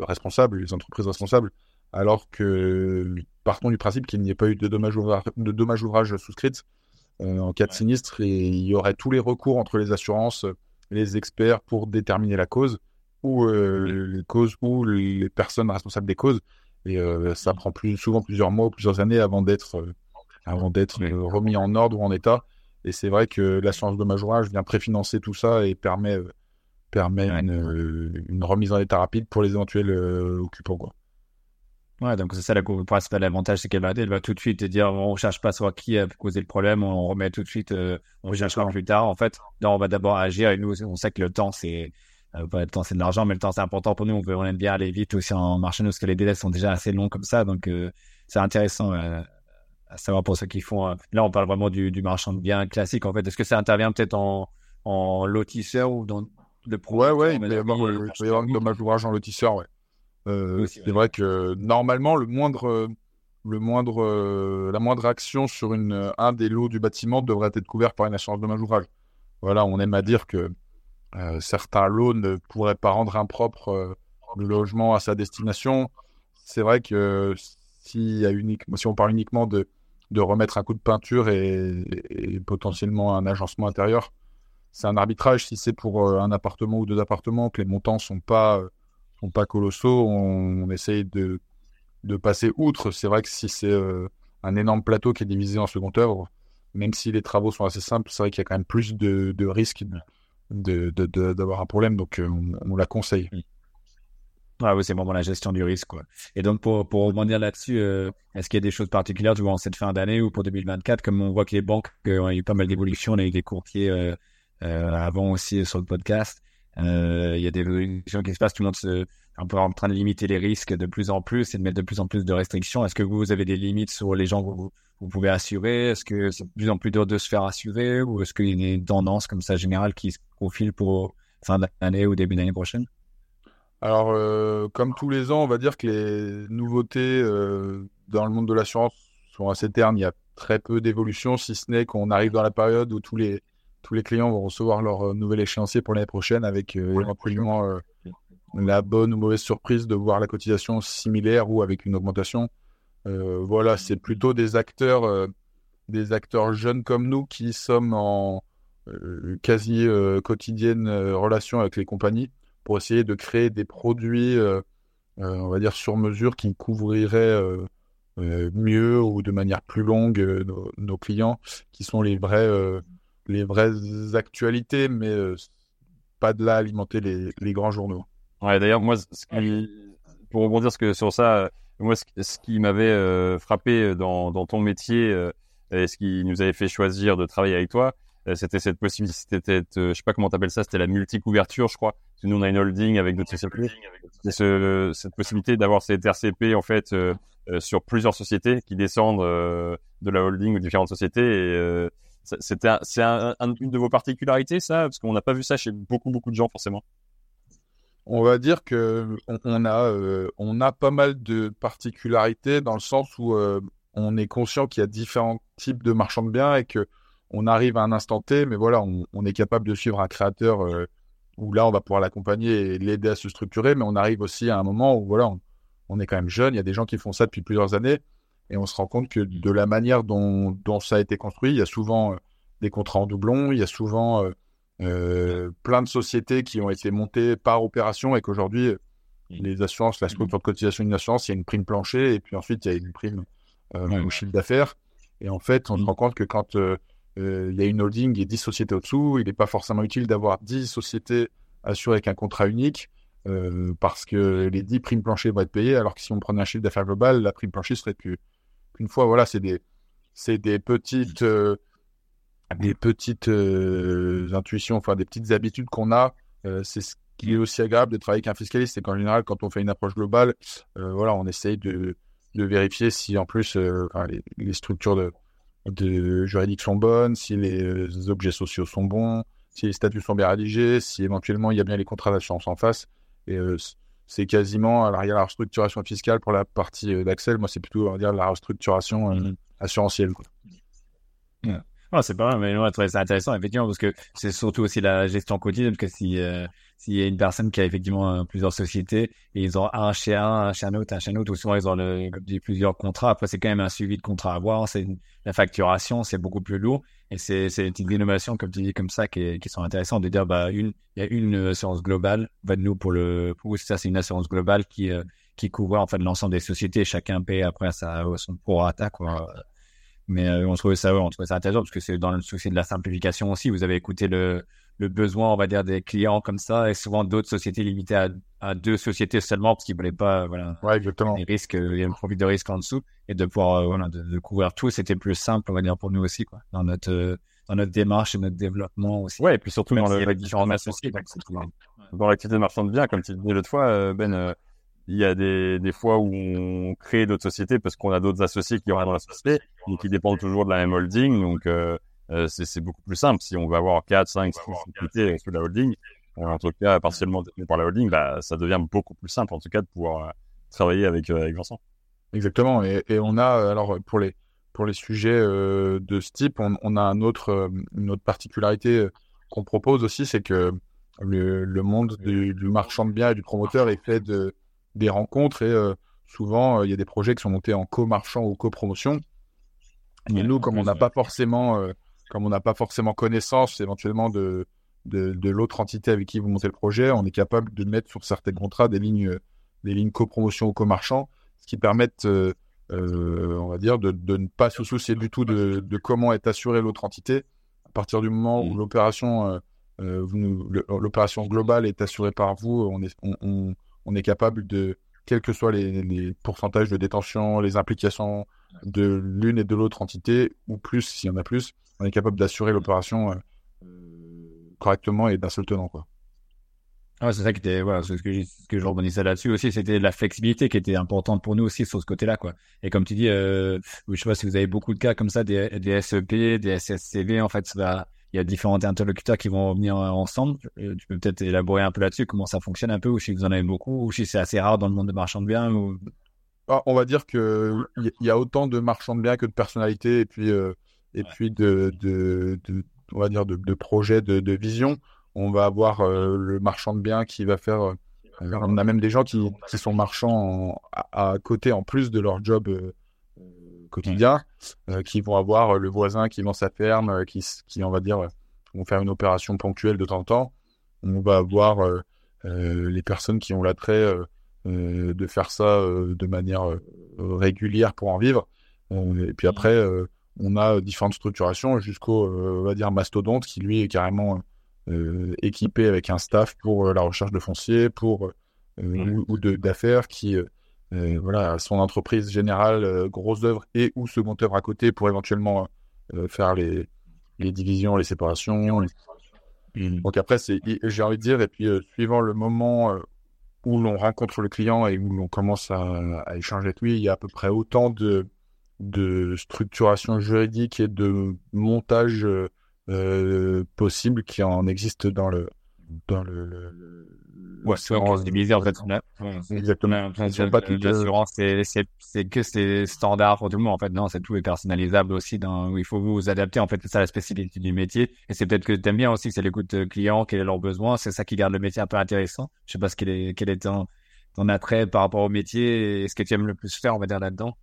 responsables, les entreprises responsables, alors que partons du principe qu'il n'y ait pas eu de dommage ouvrage, de souscrite en cas de sinistre, et il y aurait tous les recours entre les assurances les experts pour déterminer la cause ou euh, les causes ou les personnes responsables des causes. Et euh, ça prend plus, souvent plusieurs mois ou plusieurs années avant d'être euh, avant d'être remis en ordre ou en état. Et c'est vrai que l'assurance de majorage vient préfinancer tout ça et permet permet une, une, remise en état rapide pour les éventuels occupants. Quoi. Ouais, donc c'est ça le principal avantage, c'est qu'elle va, elle va tout de suite dire on cherche pas soit qui a causé le problème, on remet tout de suite, euh, on cherchera plus tard. En fait, là, on va d'abord agir et nous, on sait que le temps, c'est euh, pas le temps, c'est de l'argent, mais le temps, c'est important pour nous. On veut, on aime bien aller vite aussi en marchant, parce que les délais sont déjà assez longs comme ça, donc euh, c'est intéressant à savoir pour ceux qui font. là, on parle vraiment du, du marchand de biens classique. En fait, est-ce que ça intervient peut-être en, en lotisseur ou dans le pro Ouais, ouais, il peut y avoir, il peut y avoir un dommage d'ouvrage en lotisseur, ouais. Euh, c'est vrai que normalement, le moindre, le moindre, euh, la moindre action sur une, un des lots du bâtiment devrait être couvert par une assurance dommage ouvrage. Voilà, on aime à dire que certains lots ne pourraient pas rendre impropre le logement à sa destination. C'est vrai que si, a unique, si on parle uniquement de, de remettre un coup de peinture et, potentiellement un agencement intérieur, c'est un arbitrage. Si c'est pour euh, un appartement ou deux appartements, que les montants sont pas sont pas colossaux, on, essaye de, de passer outre. C'est vrai que si c'est euh, un énorme plateau qui est divisé en second œuvre, même si les travaux sont assez simples, c'est vrai qu'il y a quand même plus de, de risques d'avoir un problème, donc euh, on, la conseille. Ah oui, c'est vraiment la gestion du risque. Quoi. Et donc, pour, pour rebondir là-dessus, euh, est-ce qu'il y a des choses particulières tu vois, en cette fin d'année ou pour 2024 Comme on voit que les banques ont eu pas mal d'évolutions, on a eu des courtiers avant aussi sur le podcast. Il y a des évolutions qui se passent, tout le monde se, un peu en train de limiter les risques de plus en plus et de mettre de plus en plus de restrictions. Est-ce que vous avez des limites sur les gens que vous, pouvez assurer? Est-ce que c'est de plus en plus dur de se faire assurer Ou est-ce qu'il y a une tendance comme ça générale qui se profile pour fin d'année ou début d'année prochaine? Alors, euh, comme tous les ans, on va dire que les nouveautés euh, dans le monde de l'assurance sont assez ternes. Il y a très peu d'évolution, si ce n'est qu'on arrive dans la période où tous les, tous les clients vont recevoir leur euh, nouvel échéancier pour l'année prochaine avec éventuellement la bonne ou mauvaise surprise de voir la cotisation similaire ou avec une augmentation. voilà, c'est plutôt des acteurs, des acteurs jeunes comme nous qui sommes en quasi quotidienne relation avec les compagnies pour essayer de créer des produits, euh, euh, on va dire, sur mesure qui couvriraient euh, mieux ou de manière plus longue nos, clients, qui sont les vrais, les vraies actualités, mais pas de là alimenter les, les grands journaux. Ouais, d'ailleurs, moi, pour rebondir sur ça, moi, ce, qui m'avait frappé dans, dans, ton métier et ce qui nous avait fait choisir de travailler avec toi, euh, c'était cette possibilité, c'était, euh, je sais pas comment t'appelles ça, c'était la multi-couverture, je crois. Parce que nous, on a une holding avec d'autres sociétés. Ce, cette possibilité d'avoir cette RCP, en fait, euh, sur plusieurs sociétés qui descendent de la holding ou différentes sociétés. Et c'est une de vos particularités, ça, parce qu'on n'a pas vu ça chez beaucoup, beaucoup de gens, forcément. On va dire que on a, on a pas mal de particularités dans le sens où on est conscient qu'il y a différents types de marchands de biens et que on arrive à un instant T, mais voilà, on, est capable de suivre un créateur euh, où là, on va pouvoir l'accompagner et l'aider à se structurer, mais on arrive aussi à un moment où voilà, on, est quand même jeune. Il y a des gens qui font ça depuis plusieurs années et on se rend compte que de la manière dont, ça a été construit, il y a souvent euh, des contrats en doublon, il y a souvent euh, plein de sociétés qui ont été montées par opération et qu'aujourd'hui, les assurances, la scope de cotisation d'une assurance, il y a une prime plancher et puis ensuite il y a une prime au chiffre d'affaires. Et en fait, on se rend compte que quand euh, il y a une holding et 10 sociétés au-dessous. Il n'est pas forcément utile d'avoir 10 sociétés assurées avec un contrat unique euh, parce que les 10 primes planchers vont être payées, alors que si on prenait un chiffre d'affaires global, la prime plancher serait qu'une fois. Voilà, c'est des, c'est des petites, euh, des petites intuitions, enfin des petites habitudes qu'on a. c'est ce qui est aussi agréable de travailler avec un fiscaliste, c'est qu'en général, quand on fait une approche globale, voilà, on essaye de, de vérifier si en plus les, structures de, de juridiques sont bonnes, si les euh, objets sociaux sont bons, si les statuts sont bien rédigés, si éventuellement il y a bien les contrats d'assurance en face. Et euh, c'est quasiment, alors il y a la restructuration fiscale pour la partie euh, d'Axel, moi c'est plutôt, on va dire, la restructuration mmh. assurantielle. Quoi. Oh, c'est pas mal, mais ouais, c'est intéressant, effectivement, parce que c'est surtout aussi la gestion quotidienne, parce que si, euh, s'il y a une personne qui a effectivement euh, plusieurs sociétés, et ils ont un chez un, un chez un autre, un chez un autre, ou souvent ils ont le, plusieurs contrats, après c'est quand même un suivi de contrat à avoir, c'est la facturation, c'est beaucoup plus lourd, et c'est, une innovation, comme tu dis, comme ça, qui, qui sont intéressantes, de dire, bah, une, il y a une assurance globale, va de nous pour le, pour ça, c'est une assurance globale qui, euh, qui couvre, en fait, l'ensemble des sociétés, chacun paie après sa, son prorata, quoi. Mais euh, on trouvait ça, on trouvait ça intéressant parce que c'est dans le souci de la simplification aussi. Vous avez écouté le, le besoin, on va dire, des clients comme ça, et souvent d'autres sociétés limitées à, à, deux sociétés seulement parce qu'ils voulaient pas, voilà, ouais, exactement. les risques, il y a un profit de risque en dessous, et de pouvoir, euh, voilà, de, couvrir tout, c'était plus simple, on va dire, pour nous aussi, quoi, dans notre, euh, dans notre démarche et notre développement aussi. Ouais, et puis surtout dans le, la différentes associés. Dans l'activité de marchand de biens, comme tu disais l'autre fois, Ben, il y a des, des fois où on crée d'autres sociétés parce qu'on a d'autres associés qui ont dans la société et qui dépendent toujours de la même holding. Donc, euh, c'est beaucoup plus simple. Si on veut avoir 4, 5, 6 sociétés sur la holding, euh, en tout cas partiellement détenues par la holding, bah, ça devient beaucoup plus simple en tout cas de pouvoir euh, travailler avec, avec Vincent. Exactement. Et, et, on a, alors pour les, pour les sujets de ce type, on, on a un autre, une autre particularité qu'on propose aussi, c'est que le, le monde du, du, marchand de biens et du promoteur est fait de des rencontres et souvent il y a des projets qui sont montés en co-marchand ou co-promotion. Et nous, comme on n'a pas forcément, comme on n'a pas forcément connaissance éventuellement de de, de l'autre entité avec qui vous montez le projet, on est capable de mettre sur certains contrats des lignes des lignes co-promotion ou co-marchand, ce qui permettent euh, on va dire, de, de, ne pas se soucier du tout de, de comment est assurée l'autre entité. À partir du moment où mm. l'opération, euh, euh l'opération globale est assurée par vous, on est, on, on, est capable de, quels que soient les, les, pourcentages de détention, les implications de l'une et de l'autre entité, ou plus s'il y en a plus, on est capable d'assurer l'opération euh, correctement et d'un seul tenant. Quoi. Ah, c'est ça qui était, voilà, ce que, je, ce que je rebondissais là-dessus aussi, c'était la flexibilité qui était importante pour nous aussi sur ce côté-là, quoi. Et comme tu dis, euh, je sais pas si vous avez beaucoup de cas comme ça, des, des SEP, des SSCV, en fait, il y a différents interlocuteurs qui vont venir ensemble. Euh, tu peux peut-être élaborer un peu là-dessus, comment ça fonctionne un peu, ou si vous en avez beaucoup, ou si c'est assez rare dans le monde de marchands de biens, ou... Ah, on va dire que il y a autant de marchands de biens que de personnalités, et puis, euh, et puis de, de, de, on va dire, de, de projets, de, de vision on va avoir euh, le marchand de biens qui va faire. Euh, on a même des gens qui, sont marchands à, côté en plus de leur job euh, quotidien, qui vont avoir le voisin qui vend sa ferme, qui, qui on va dire, vont faire une opération ponctuelle de temps en temps. On va avoir les personnes qui ont l'attrait de faire ça de manière régulière pour en vivre. et puis après, on a différentes structurations jusqu'au, on va dire, mastodonte qui lui est carrément euh, équipé avec un staff pour euh, la recherche de foncier, pour euh, mmh. ou, d'affaires qui voilà son entreprise générale, grosse œuvre et ou seconde œuvre à côté pour éventuellement faire les, les divisions, les séparations. Mmh. Donc après, c'est, j'ai envie de dire, et puis suivant le moment où l'on rencontre le client et où l'on commence à, à, échanger avec lui, il y a à peu près autant de, de structuration juridique et de montage euh, possible qui en existe dans le dans le, le, Ouais, assurance divisée en fait. Exactement. L'assurance, c'est c'est que c'est standard pour tout le monde en fait. Non, c'est tout est personnalisable aussi. Dans il faut vous adapter en fait. C'est ça la spécificité du métier. Et c'est peut-être que tu aimes bien aussi que c'est l'écoute euh, client, quel est leur besoin. C'est ça qui garde le métier un peu intéressant. Je sais pas ce quel est quel est ton, ton attrait par rapport au métier et ce que tu aimes le plus faire, on va dire là-dedans.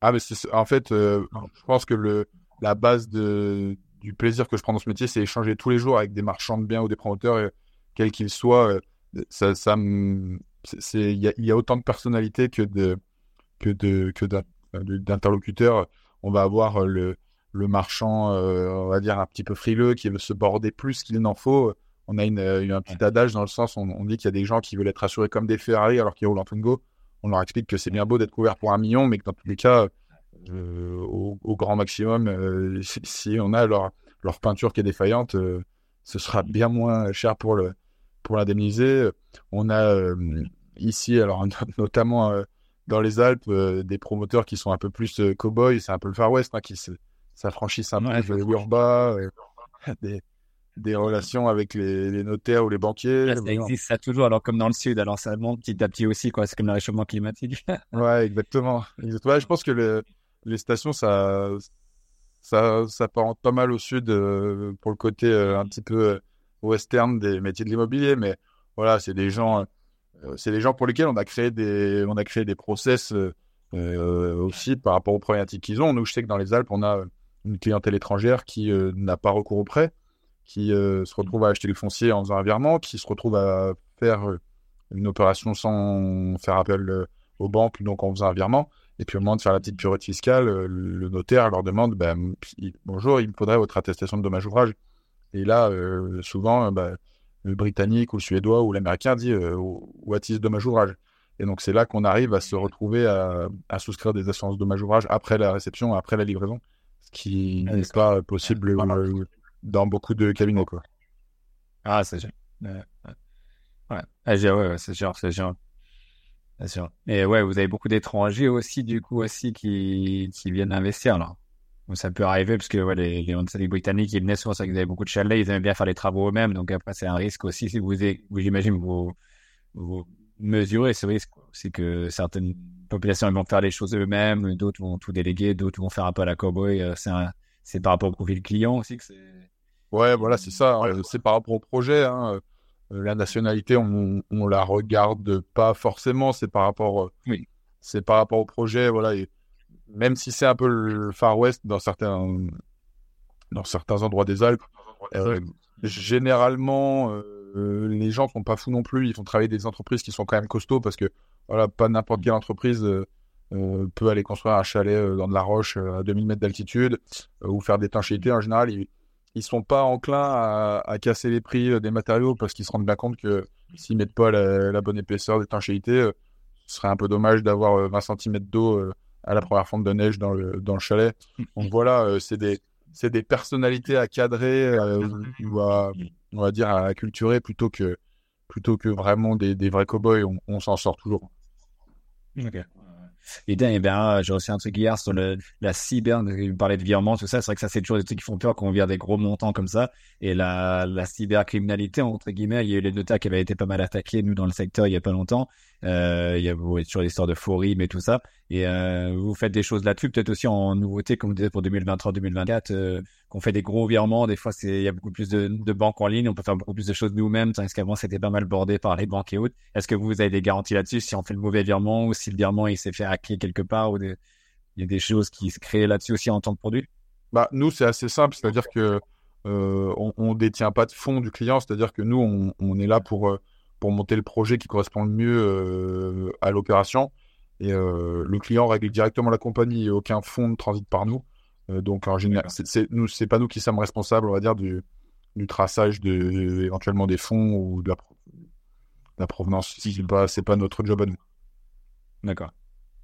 Ah mais c'est en fait, euh, je pense que le la base de du plaisir que je prends dans ce métier, c'est échanger tous les jours avec des marchands de biens ou des promoteurs, quels qu'ils soient. Euh, ça, ça c'est, il y a, autant de personnalités que de, que de, que d'interlocuteurs. On va avoir le, le marchand, euh, on va dire un petit peu frileux, qui veut se border plus qu'il n'en faut. On a une, un petit adage dans le sens, on, on dit qu'il y a des gens qui veulent être assurés comme des Ferrari alors qu'ils roulent en Twingo. On leur explique que c'est bien beau d'être couvert pour un million, mais que dans tous les cas, euh, au, grand maximum. Euh, si, on a leur, leur peinture qui est défaillante, euh, ce sera bien moins cher pour le pour l'indemniser. On a ici, alors notamment dans les Alpes, des promoteurs qui sont un peu plus cow-boys, c'est un peu le Far West, hein, qui s'affranchissent un peu de l'urba, des, des relations avec les, les, notaires ou les banquiers. ça existe ça toujours, alors comme dans le sud, alors ça monte petit à petit aussi, quoi. C'est comme le réchauffement climatique. ouais, exactement. Ouais, je pense que le, les stations, ça, ça, ça pas mal au sud euh, pour le côté euh, un petit peu euh, western des métiers de l'immobilier, mais voilà, c'est des gens, c'est des gens pour lesquels on a créé des, on a créé des process aussi par rapport aux problématiques qu'ils ont. Nous, je sais que dans les Alpes, on a une clientèle étrangère qui n'a pas recours au prêt, qui se retrouve à acheter le foncier en faisant un virement, qui se retrouve à faire une opération sans faire appel aux banques, donc en faisant un virement. Et puis au moment de faire la petite période fiscale, euh, le notaire leur demande ben, Bonjour, il me faudrait votre attestation de dommage ouvrage. Et là, euh, souvent, ben, le britannique ou le suédois ou l'américain dit euh, What is dommage ouvrage Et donc c'est là qu'on arrive à se retrouver à, souscrire des assurances de dommage ouvrage après la réception, après la livraison, ce qui n'est pas possible dans beaucoup de cabinets. Quoi. Ah, c'est sûr. ouais, ah, ouais, c'est sûr, c'est sûr. Bien sûr. Et ouais, vous avez beaucoup d'étrangers aussi, du coup, aussi, qui, qui viennent investir, là. Ça peut arriver, parce que ouais, les, les, Britanniques, ils venaient souvent, c'est qu'ils avaient beaucoup de chalets, ils aimaient bien faire les travaux eux-mêmes, donc après, c'est un risque aussi, si vous, vous j'imagine, vous, vous mesurez ce risque, c'est que certaines populations, vont faire les choses eux-mêmes, d'autres vont tout déléguer, d'autres vont faire un peu à la cowboy, euh, c'est c'est par rapport au profil client aussi que c'est... Ouais, voilà, c'est ça, hein. c'est par rapport au projet, hein. la nationalité, on, on la regarde pas forcément. C'est par rapport, oui. c'est par rapport au projet, voilà. Et même si c'est un peu le Far West dans certains, dans certains endroits des Alpes, euh, généralement, euh, les gens sont pas fous non plus. Ils font travailler des entreprises qui sont quand même costauds parce que voilà, pas n'importe quelle entreprise euh, peut aller construire un chalet dans de la roche à 2000 mètres d'altitude ou faire d'étanchéité. En général, ils, ils sont pas enclins à, casser les prix des matériaux parce qu'ils se rendent bien compte que s'ils mettent pas la, bonne épaisseur d'étanchéité, ce serait un peu dommage d'avoir 20 cm d'eau à la première fonte de neige dans le, dans le chalet. Donc voilà, c'est des, c'est des personnalités à cadrer euh, ou à, on va dire, à culturer plutôt que, plutôt que vraiment des, des vrais cow-boys. On, on s'en sort toujours. Ok. Et eh bien j'ai reçu un truc hier sur le, la cyber, vous parlait de virement, tout ça. C'est vrai que ça, c'est toujours des trucs qui font peur quand on vire des gros montants comme ça. Et la, la cybercriminalité, entre guillemets, il y a eu les notas qui avaient été pas mal attaqués, nous, dans le secteur, il y a pas longtemps. Euh, il y a ouais, toujours l'histoire de forum et tout ça. Et euh, vous faites des choses là-dessus, peut-être aussi en nouveauté, comme vous disiez, pour 2023-2024, euh, qu'on fait des gros virements. Des fois, c'est il y a beaucoup plus de, de, banques en ligne, on peut faire beaucoup plus de choses nous-mêmes, tandis qu'avant, c'était pas mal bordé par les banques et autres. Est-ce que vous avez des garanties là-dessus si on fait le mauvais virement ou si le virement il s'est fait hacker quelque part ou des... il y a des choses qui se créent là-dessus aussi en tant que produit? Bah nous, c'est assez simple, c'est-à-dire que euh, on, on détient pas de fonds du client, c'est-à-dire que nous, on, on est là pour pour monter le projet qui correspond le mieux euh, à l'opération. Et euh, le client règle directement la compagnie et aucun fonds ne transite par nous. Euh, donc en général, c'est nous, c'est pas nous qui sommes responsables, on va dire, du, du traçage de éventuellement des fonds ou de la, la provenance. C'est pas c'est pas notre job à nous. D'accord.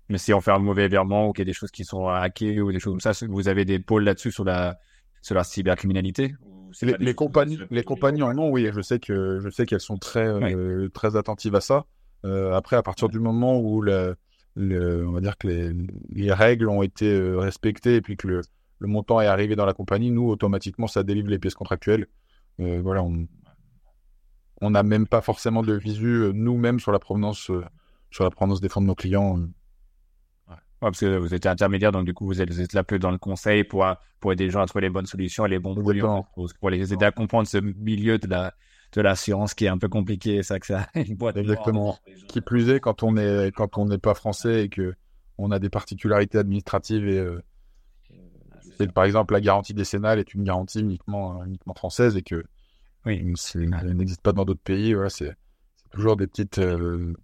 Mais si on fait un mauvais virement ou qu'il y a des choses qui sont hackées ou des choses comme ça, vous avez des pôles là-dessus sur la sur la cybercriminalité les, les compagnies, les compagnies en ont, oui. Je sais que je sais qu'elles sont très euh, très attentives à ça. Euh, après, à partir du moment où le, le, on va dire que les, les règles ont été euh, respectées et puis que le, le, montant est arrivé dans la compagnie, nous automatiquement ça délivre les pièces contractuelles. Euh, voilà, on on n'a même pas forcément de visu nous-mêmes sur la provenance sur la provenance des fonds de nos clients. Ouais, parce que vous êtes intermédiaire, donc du coup, vous êtes, vous êtes là peu dans le conseil pour, pour aider les gens à trouver les bonnes solutions et les bons produits, pour, pour, les aider à comprendre ce milieu de la de l'assurance qui est un peu compliqué. Ça que ça une boîte exactement. Qui plus est quand on est quand on n'est pas français et que on a des particularités administratives et euh, c'est par exemple la garantie décennale est une garantie uniquement uniquement française et que oui, elle n'existe pas dans d'autres pays. Voilà, c'est toujours des petites euh,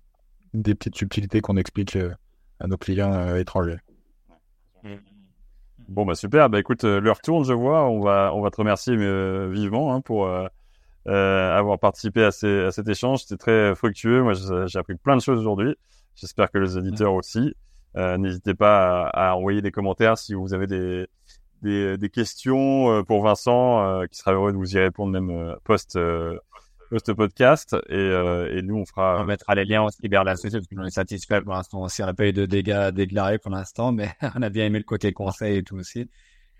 des petites subtilités qu'on explique. Euh, à nos clients euh, étrangers. Bon bah super, bah écoute, euh, l'heure tourne, je vois, on va on va te remercier euh, vivement hein, pour avoir participé à, ces, à cet échange, c'était très fructueux, moi j'ai appris plein de choses aujourd'hui, j'espère que les éditeurs aussi. N'hésitez pas à, envoyer des commentaires si vous avez des, des questions pour Vincent, qui sera heureux de vous y répondre même post ce podcast et, euh, et nous on fera on mettra les liens aussi vers la société parce qu'on est satisfait. Pour l'instant aussi on n'a pas eu de dégâts déclarés pour l'instant mais on a bien aimé le côté conseil et tout aussi.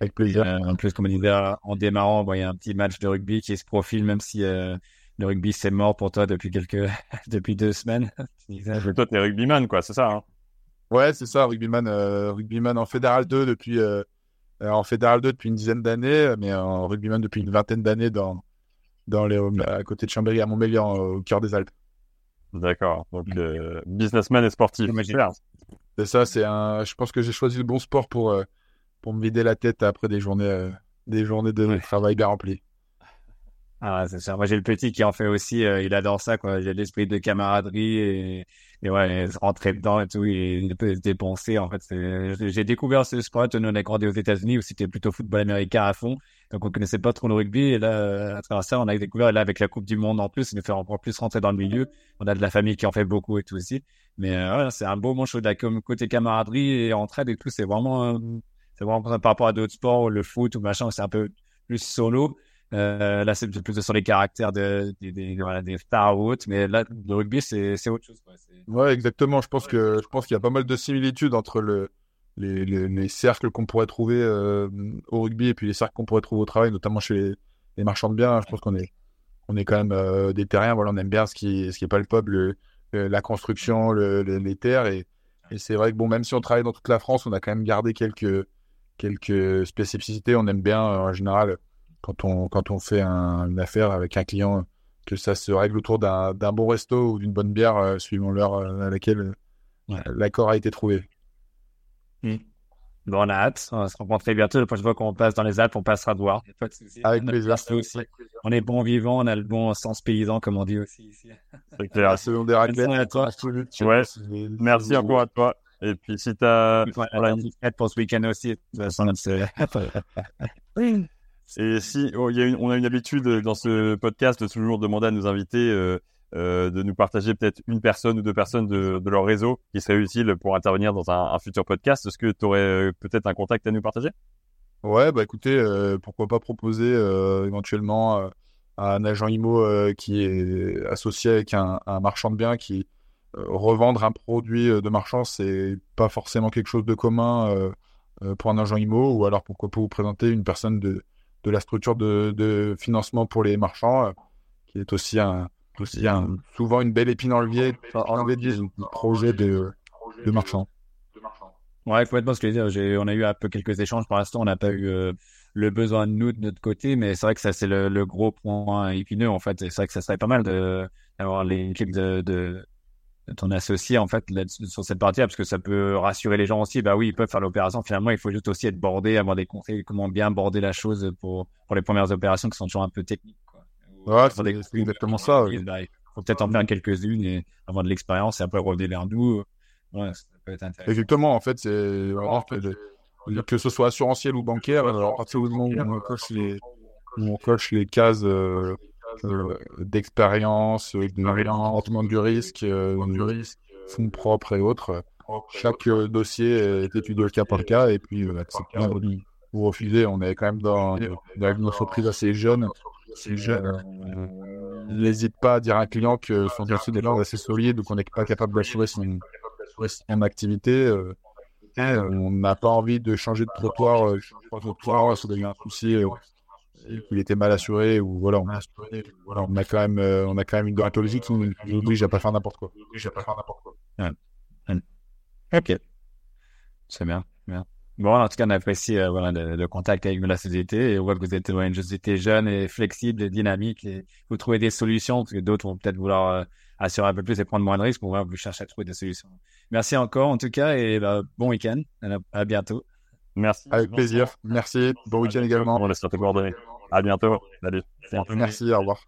Avec plaisir. Euh, en plus comme on disait en démarrant bon, il y a un petit match de rugby qui se profile même si euh, le rugby c'est mort pour toi depuis quelques depuis deux semaines. Toi t'es rugbyman quoi c'est ça hein? Ouais c'est ça rugbyman euh, rugbyman en fédéral 2 depuis euh, en fédéral 2 depuis une dizaine d'années mais en rugbyman depuis une vingtaine d'années dans dans les, à côté de Chambéry, à Montmélian, au cœur des Alpes. D'accord. Donc, euh, businessman et sportif. C'est ça, c'est un. Je pense que j'ai choisi le bon sport pour, euh, pour me vider la tête après des journées, euh, des journées de ouais. travail bien remplies. Ah, c'est ça. Moi, j'ai le petit qui en fait aussi. Euh, il adore ça, quoi. J'ai l'esprit de camaraderie et, et ouais, rentrer dedans et tout. Et il peut se dépenser. En fait, j'ai découvert ce sport. Nous, on a grandi aux États-Unis où c'était plutôt football américain à fond. Donc, on connaissait pas trop le rugby. Et là, à travers ça, on a découvert. Et là, avec la Coupe du Monde en plus, il nous fait encore plus rentrer dans le milieu. On a de la famille qui en fait beaucoup et tout aussi. Mais euh, c'est un beau manche de comme côté camaraderie et entraide et tout. C'est vraiment, euh, c'est vraiment par rapport à d'autres sports, le foot ou machin, c'est un peu plus solo. Euh, là, c'est plus sur les caractères de, de voilà, des stars ou autres, mais là, le rugby, c'est autre chose. Quoi. Ouais, exactement. Je pense que je pense qu'il y a pas mal de similitudes entre le, les, les, les cercles qu'on pourrait trouver euh, au rugby et puis les cercles qu'on pourrait trouver au travail, notamment chez les, les marchands de biens. Je pense qu'on est on est quand même euh, des terriens. Voilà, on aime bien ce qui ce qui est palpable, le, le, la construction, le, les terres et, et c'est vrai que bon, même si on travaille dans toute la France, on a quand même gardé quelques quelques spécificités. On aime bien en général quand on, quand on fait un, une affaire avec un client, que ça se règle autour d'un bon resto ou d'une bonne bière, suivant l'heure à laquelle l'accord a été trouvé. Hmm. Bon, on a hâte. On va se rencontrer bientôt. La prochaine fois qu'on passe dans les Alpes, on passera de voir. Avec plaisir. Aussi. On est bon vivant, on a le bon sens paysan, comme on dit aussi ici. C'est clair. Selon des raclettes. à toi. Ouais. Merci encore à toi. Et puis si tu as... Voilà, une pour ce week-end aussi. De toute façon, Et si oh, y a une, on a une habitude dans ce podcast de toujours demander à nos invités euh, euh, de nous partager peut-être une personne ou deux personnes de, leur réseau qui serait utile pour intervenir dans un, futur podcast. Est-ce que tu aurais euh, peut-être un contact à nous partager? Ouais, bah écoutez, euh, pourquoi pas proposer éventuellement à un agent IMO qui est associé avec un, marchand de biens qui revendre un produit de marchand, c'est pas forcément quelque chose de commun pour un agent IMO, ou alors pourquoi pas vous présenter une personne de, de la structure de financement pour les marchands, qui est aussi un, il y a souvent une belle épine enlevée, enlevée du projet de, de marchand. Ouais, complètement ce que je veux dire. On a eu un peu quelques échanges pour l'instant. On n'a pas eu euh, le besoin de nous de notre côté, mais c'est vrai que ça, c'est le, gros point épineux, en fait. C'est vrai que ça serait pas mal d'avoir l'équipe de, de, de, ton associé, en fait, sur cette partie-là, parce que ça peut rassurer les gens aussi. Bah oui, ils peuvent faire l'opération. Finalement, il faut juste aussi être bordé, avoir des conseils, comment bien border la chose pour, pour les premières opérations qui sont toujours un peu techniques. Ouais, c'est exactement ça. Il faut peut-être en faire quelques-unes et avoir de l'expérience et après revenir vers nous. Ouais, ça peut être intéressant. Exactement, en fait, c'est que ce soit assurantiel ou bancaire, alors à partir du moment où on coche les, on coche les cases euh, euh, d'expérience, de traitement du risque, euh, du risque, fonds propres et autres, chaque dossier est étudié au cas par cas et puis vous refusez. On est quand même dans, dans une entreprise assez jeune c'est jeune. Euh, n'hésite pas à dire à un client que son dossier des langues assez solide ou qu'on n'est pas capable d'assurer son, son activité. Euh, on n'a pas envie de changer de trottoir, euh, trottoir, ça devient un souci. Euh, qu'il était mal assuré ou voilà, on a, voilà, on a quand même, euh, on a quand même une déontologie qui nous oblige à pas faire n'importe quoi. Oblige à pas faire n'importe quoi. Ouais. Ok, c'est bien, bien. Bon, en tout cas, on apprécie euh, voilà, le, contact avec la société et on voit que vous êtes une société jeune et flexible et dynamique et vous trouvez des solutions parce que d'autres vont peut-être vouloir euh, assurer un peu plus et prendre moins de risques. Vous chercher à trouver des solutions. Merci encore en tout cas et bah, bon week-end. À, bientôt. Merci. Avec plaisir. Merci. Bon week-end également. On laisse te coordonner. À bientôt. Salut. Merci. Au revoir.